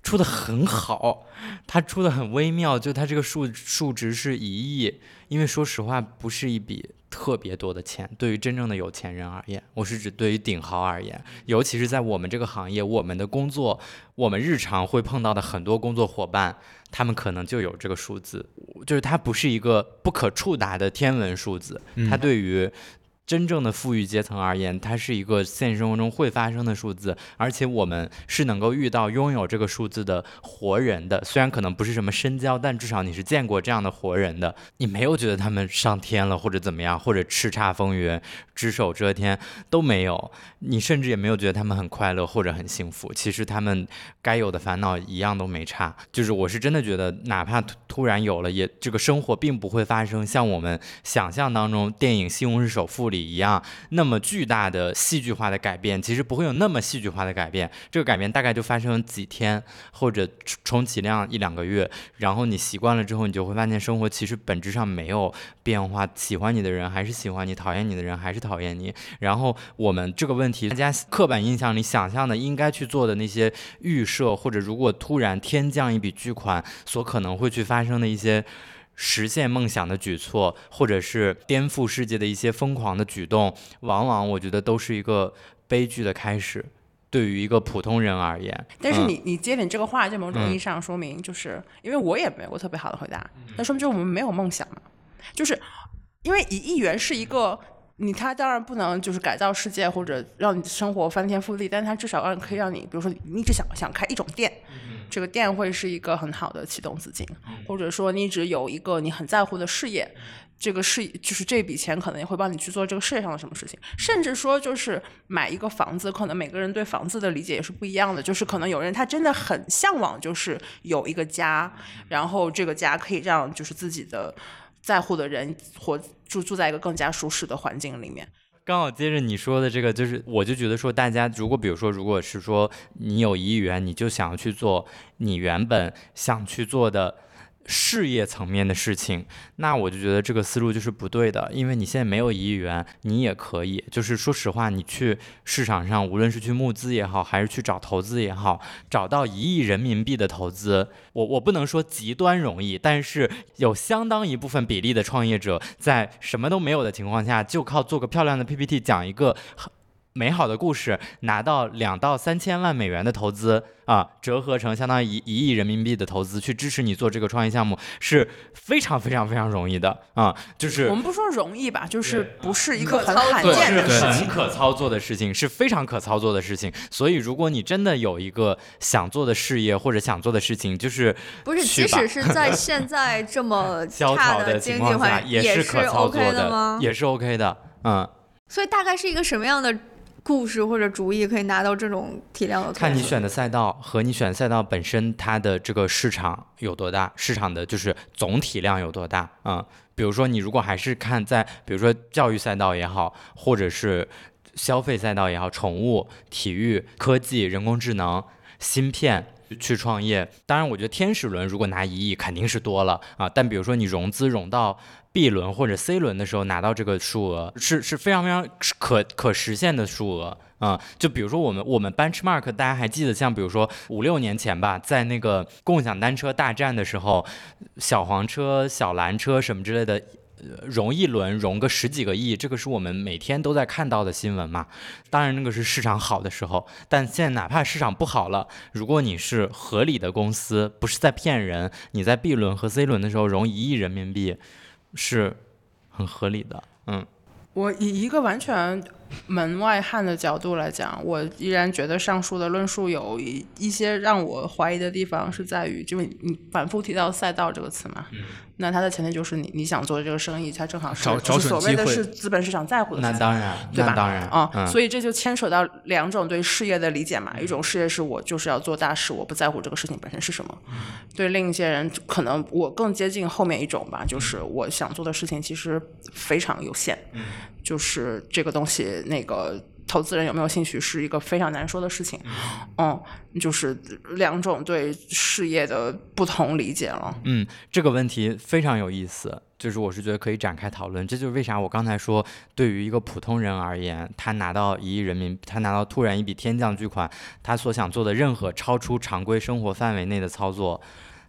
出的很好，它出的很微妙，就它这个数数值是一亿，因为说实话不是一笔特别多的钱，对于真正的有钱人而言，我是指对于顶豪而言，尤其是在我们这个行业，我们的工作，我们日常会碰到的很多工作伙伴，他们可能就有这个数字，就是它不是一个不可触达的天文数字，它对于。真正的富裕阶层而言，它是一个现实生活中会发生的数字，而且我们是能够遇到拥有这个数字的活人的。虽然可能不是什么深交，但至少你是见过这样的活人的。你没有觉得他们上天了，或者怎么样，或者叱咤风云、只手遮天都没有。你甚至也没有觉得他们很快乐或者很幸福。其实他们该有的烦恼一样都没差。就是我是真的觉得，哪怕突突然有了，也这个生活并不会发生像我们想象当中电影《西红柿首富》里一样那么巨大的戏剧化的改变。其实不会有那么戏剧化的改变，这个改变大概就发生几天或者充充其量一两个月。然后你习惯了之后，你就会发现生活其实本质上没有变化，喜欢你的人还是喜欢你，讨厌你的人还是讨厌你。然后我们这个问题，大家刻板印象里想象的应该去做的那些预设，或者如果突然天降一笔巨款，所可能会去发生的一些。实现梦想的举措，或者是颠覆世界的一些疯狂的举动，往往我觉得都是一个悲剧的开始。对于一个普通人而言，嗯但是你你接你这个话，就某种意义上说明，就是因为我也没有过特别好的回答，那说明就是我们没有梦想嘛，就是因为一亿元是一个。你他当然不能就是改造世界或者让你生活翻天覆地，但是他至少让可以让你，比如说你一直想想开一种店，这个店会是一个很好的启动资金，或者说你只有一个你很在乎的事业，这个事就是这笔钱可能也会帮你去做这个事业上的什么事情，甚至说就是买一个房子，可能每个人对房子的理解也是不一样的。就是可能有人他真的很向往，就是有一个家，然后这个家可以让就是自己的在乎的人活住住在一个更加舒适的环境里面。刚好接着你说的这个，就是我就觉得说，大家如果比如说，如果是说你有一亿元，你就想要去做你原本想去做的。事业层面的事情，那我就觉得这个思路就是不对的，因为你现在没有一亿元，你也可以，就是说实话，你去市场上，无论是去募资也好，还是去找投资也好，找到一亿人民币的投资，我我不能说极端容易，但是有相当一部分比例的创业者在什么都没有的情况下，就靠做个漂亮的 PPT 讲一个。美好的故事拿到两到三千万美元的投资啊，折合成相当于一一亿人民币的投资去支持你做这个创业项目是非常非常非常容易的啊，就是我们不说容易吧，就是不是一个很罕见的是事情。很可操作的事情，是非常可操作的事情。所以，如果你真的有一个想做的事业或者想做的事情，就是不是，即使是在 (laughs) 现在这么 (laughs) 萧差条的经济环境也，是可操作 OK 的吗？也是 OK 的。嗯，所以大概是一个什么样的故事或者主意可以拿到这种体量的？看你选的赛道和你选赛道本身它的这个市场有多大，市场的就是总体量有多大。嗯，比如说你如果还是看在比如说教育赛道也好，或者是消费赛道也好，宠物、体育、科技、人工智能、芯片。去创业，当然，我觉得天使轮如果拿一亿肯定是多了啊，但比如说你融资融到 B 轮或者 C 轮的时候拿到这个数额，是是非常非常可可实现的数额啊、就比如说我们我们 benchmark，大家还记得像比如说五六年前吧，在那个共享单车大战的时候，小黄车、小蓝车什么之类的。呃融一轮融个十几个亿，这个是我们每天都在看到的新闻嘛。当然，那个是市场好的时候，但现在哪怕市场不好了，如果你是合理的公司，不是在骗人，你在 B 轮和 C 轮的时候融一亿人民币，是很合理的。嗯，我以一个完全门外汉的角度来讲，我依然觉得上述的论述有一一些让我怀疑的地方，是在于，就是你反复提到赛道这个词嘛，那它的前提就是你你想做的这个生意，它正好是找就是所谓的是资本市场在乎的。那当然，对吧？那当然啊、嗯、所以这就牵扯到两种对事业的理解嘛。一种事业是我就是要做大事，我不在乎这个事情本身是什么。对另一些人，可能我更接近后面一种吧，就是我想做的事情其实非常有限，就是这个东西那个。投资人有没有兴趣是一个非常难说的事情，嗯，就是两种对事业的不同理解了。嗯，这个问题非常有意思，就是我是觉得可以展开讨论。这就是为啥我刚才说，对于一个普通人而言，他拿到一亿人民币，他拿到突然一笔天降巨款，他所想做的任何超出常规生活范围内的操作。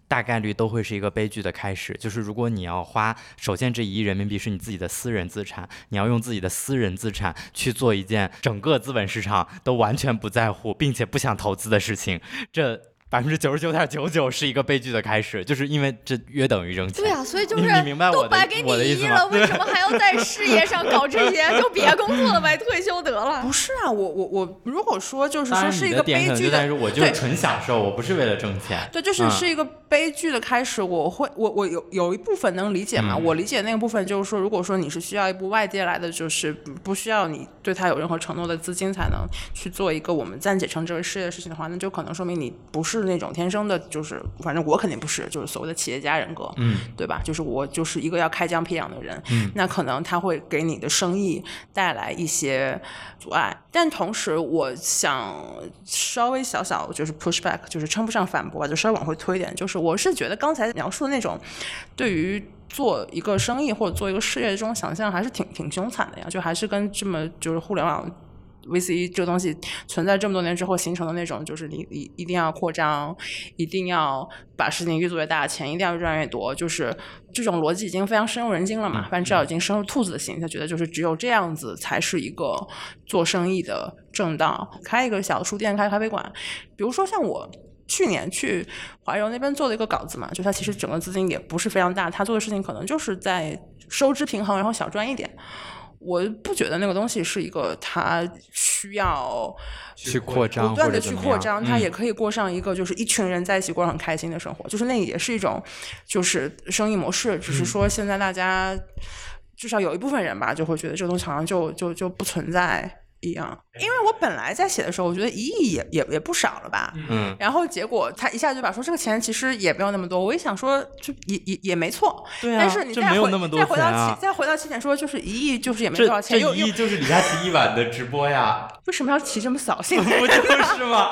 大概率都会是一个悲剧的开始。就是如果你要花，首先这一亿人民币是你自己的私人资产，你要用自己的私人资产去做一件整个资本市场都完全不在乎，并且不想投资的事情，这百分之九十九点九九是一个悲剧的开始，就是因为这约等于扔钱。对啊，所以就是你你明白我的都白给你一亿了，为什么还要在事业上搞这些？(laughs) 就别工作了呗，退休得了。不是啊，我我我，如果说就是说是一个悲剧的能就在于，我就是对纯享受，我不是为了挣钱。对，就是嗯是一个悲剧的开始。我会，我我有有一部分能理解嘛。嗯我理解那个部分就是说，如果说你是需要一部外界来的，就是不需要你对他有任何承诺的资金才能去做一个我们暂且称之为事业的事情的话，那就可能说明你不是那种天生的，就是反正我肯定不是，就是所谓的企业家人格，嗯，对吧？就是我就是一个要开疆辟壤的人，嗯，那可能他会给你的生意带来一些阻碍，但同时我想稍微小小就是 push back，就是称不上反驳吧，就稍微往回推一点，就是我是觉得刚才描述的那种对于。做一个生意或者做一个事业，这种想象还是挺挺凶残的呀，就还是跟这么就是互联网 VC 这个东西存在这么多年之后形成的那种，就是你一一定要扩张，一定要把事情越做越大，钱一定要赚越多，就是这种逻辑已经非常深入人心了嘛。反正至少已经深入兔子的心，他觉得就是只有这样子才是一个做生意的正道。开一个小书店，开咖啡馆，比如说像我。去年去怀柔那边做了一个稿子嘛，就他其实整个资金也不是非常大，他做的事情可能就是在收支平衡，然后小赚一点。我不觉得那个东西是一个它需要去扩张不断的去扩张，它嗯也可以过上一个就是一群人在一起过上很开心的生活，就是那也是一种就是生意模式，只是说现在大家至少有一部分人吧，就会觉得这个东西好像就就就不存在一样。因为我本来在写的时候，我觉得一亿也也也不少了吧，嗯，然后结果他一下就把说这个钱其实也没有那么多，我一想说就也也也没错，对啊但是你这再回没有那么多再回到起再回到起点说就是一亿就是也没多少钱，一亿就是李佳琦一晚的直播呀，为什么要提这么扫兴？(laughs) 不就是吗？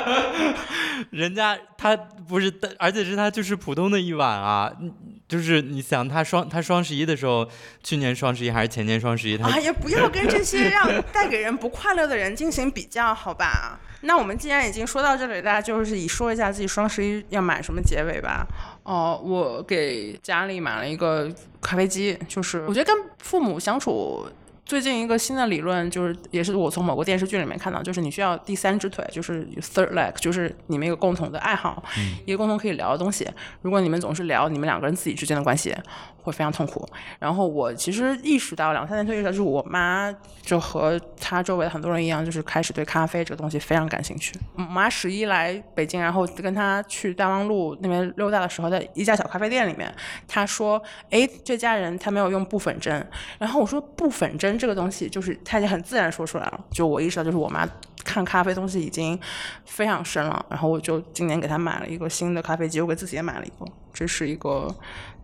(laughs) 人家他不是，而且是他就是普通的一晚啊，嗯就是你想他双他双十一的时候，去年双十一还是前年双十一，他哎呀，不要跟这些让 (laughs) 带给人不快乐的人进行比较，好吧？那我们既然已经说到这里，大家就是以说一下自己双十一要买什么结尾吧。哦，我给家里买了一个咖啡机，就是我觉得跟父母相处。最近一个新的理论就是，也是我从某个电视剧里面看到，就是你需要第三只腿，就是有 third leg，就是你们一个共同的爱好，一个共同可以聊的东西。如果你们总是聊你们两个人自己之间的关系，会非常痛苦。然后我其实意识到两三年前意识到，就是我妈就和她周围的很多人一样，就是开始对咖啡这个东西非常感兴趣。我妈十一来北京，然后跟她去大望路那边溜达的时候，在一家小咖啡店里面，她说：“哎，这家人他没有用布粉针。”然后我说：“布粉针这个东西，就是他已经很自然说出来了。”就我意识到，就是我妈看咖啡东西已经非常深了。然后我就今年给她买了一个新的咖啡机，我给自己也买了一个。这是一个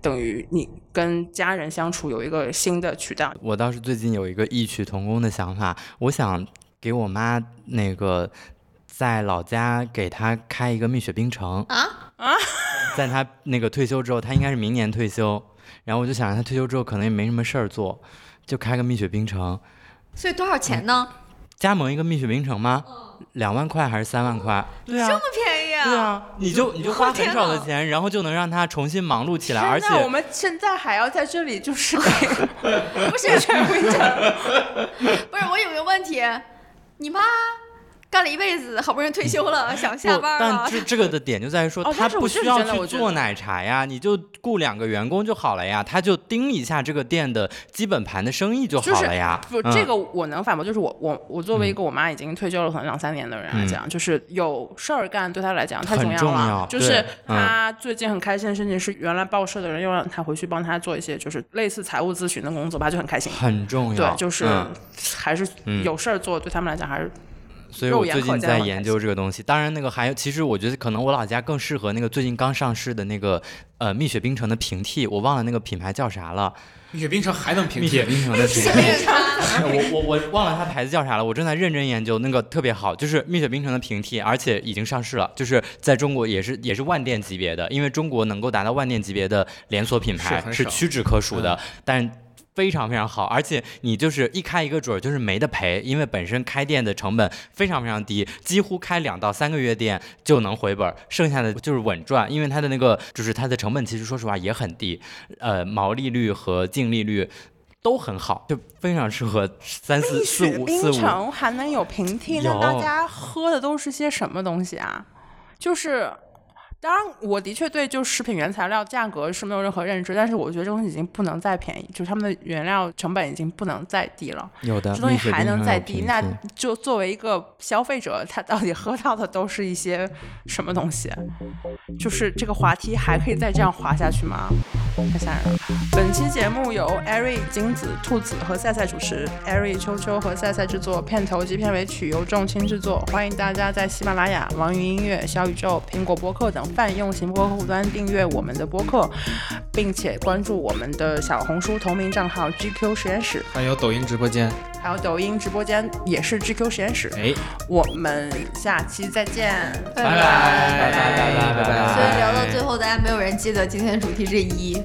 等于你跟家人相处有一个新的渠道。我倒是最近有一个异曲同工的想法，我想给我妈那个在老家给她开一个蜜雪冰城啊啊！在她那个退休之后，她应该是明年退休，然后我就想让她退休之后可能也没什么事儿做，就开个蜜雪冰城，所以多少钱呢？加盟一个蜜雪冰城吗？两万块还是三万块？对啊这么，便宜啊！对啊，你就你就花很少的钱，然后就能让他重新忙碌起来，而且那我们现在还要在这里就是 (laughs) 不是全不是，我有个问题，你妈干了一辈子，好不容易退休了，想下不，班了但，这这个的点就在于说，他不需要去做奶茶呀，你就雇两个员工就好了呀，他就盯一下这个店的基本盘的生意就就是好了呀。不，嗯这个我能反驳，就是我我我作为一个我妈已经退休了可能两三年的人来讲，就是有事儿干对她来讲太重要了。要就是对嗯她最近很开心的事情是，原来报社的人又让她回去帮她做一些就是类似财务咨询的工作吧，她就很开心。很重要，对，就是嗯还是嗯有事儿做，对他们来讲还是所以我最近在研究这个东西。当然，那个还有，其实我觉得可能我老家更适合那个最近刚上市的那个呃蜜雪冰城的平替，我忘了那个品牌叫啥了。蜜雪冰城还能平替蜜雪？冰城的平替。我我我忘了它牌子叫啥了，我正在认真研究，那个特别好，就是蜜雪冰城的平替，而且已经上市了，就是在中国也是也是万店级别的，因为中国能够达到万店级别的连锁品牌是屈指可数的，但。非常非常好，而且你就是一开一个准儿就是没得赔，因为本身开店的成本非常非常低，几乎开两到三个月店就能回本儿，剩下的就是稳赚，因为它的那个就是它的成本其实说实话也很低，呃，毛利率和净利率都很好，就非常适合三四四五四五。城还能有平替，那大家喝的都是些什么东西啊？就是。当然，我的确对就食品原材料价格是没有任何认知，但是我觉得这东西已经不能再便宜，就是他们的原料成本已经不能再低了。有的这东西还能再低，那就作为一个消费者，他到底喝到的都是一些什么东西？就是这个滑梯还可以再这样滑下去吗？太吓人了！本期节目由 Airy 金子、兔子和赛赛主持，Airy 秋秋和赛赛制作，片头及片尾曲由众卿制作。欢迎大家在喜马拉雅、网易云音乐、小宇宙、苹果播客等泛用型播客客户端订阅我们的播客，并且关注我们的小红书同名账号 GQ 实验室。还有抖音直播间，还有抖音直播间也是 GQ 实验室。哎，我们下期再见，拜拜。拜拜。拜拜。拜拜。拜所以聊到最后，大家没有人记得今天的主题是一。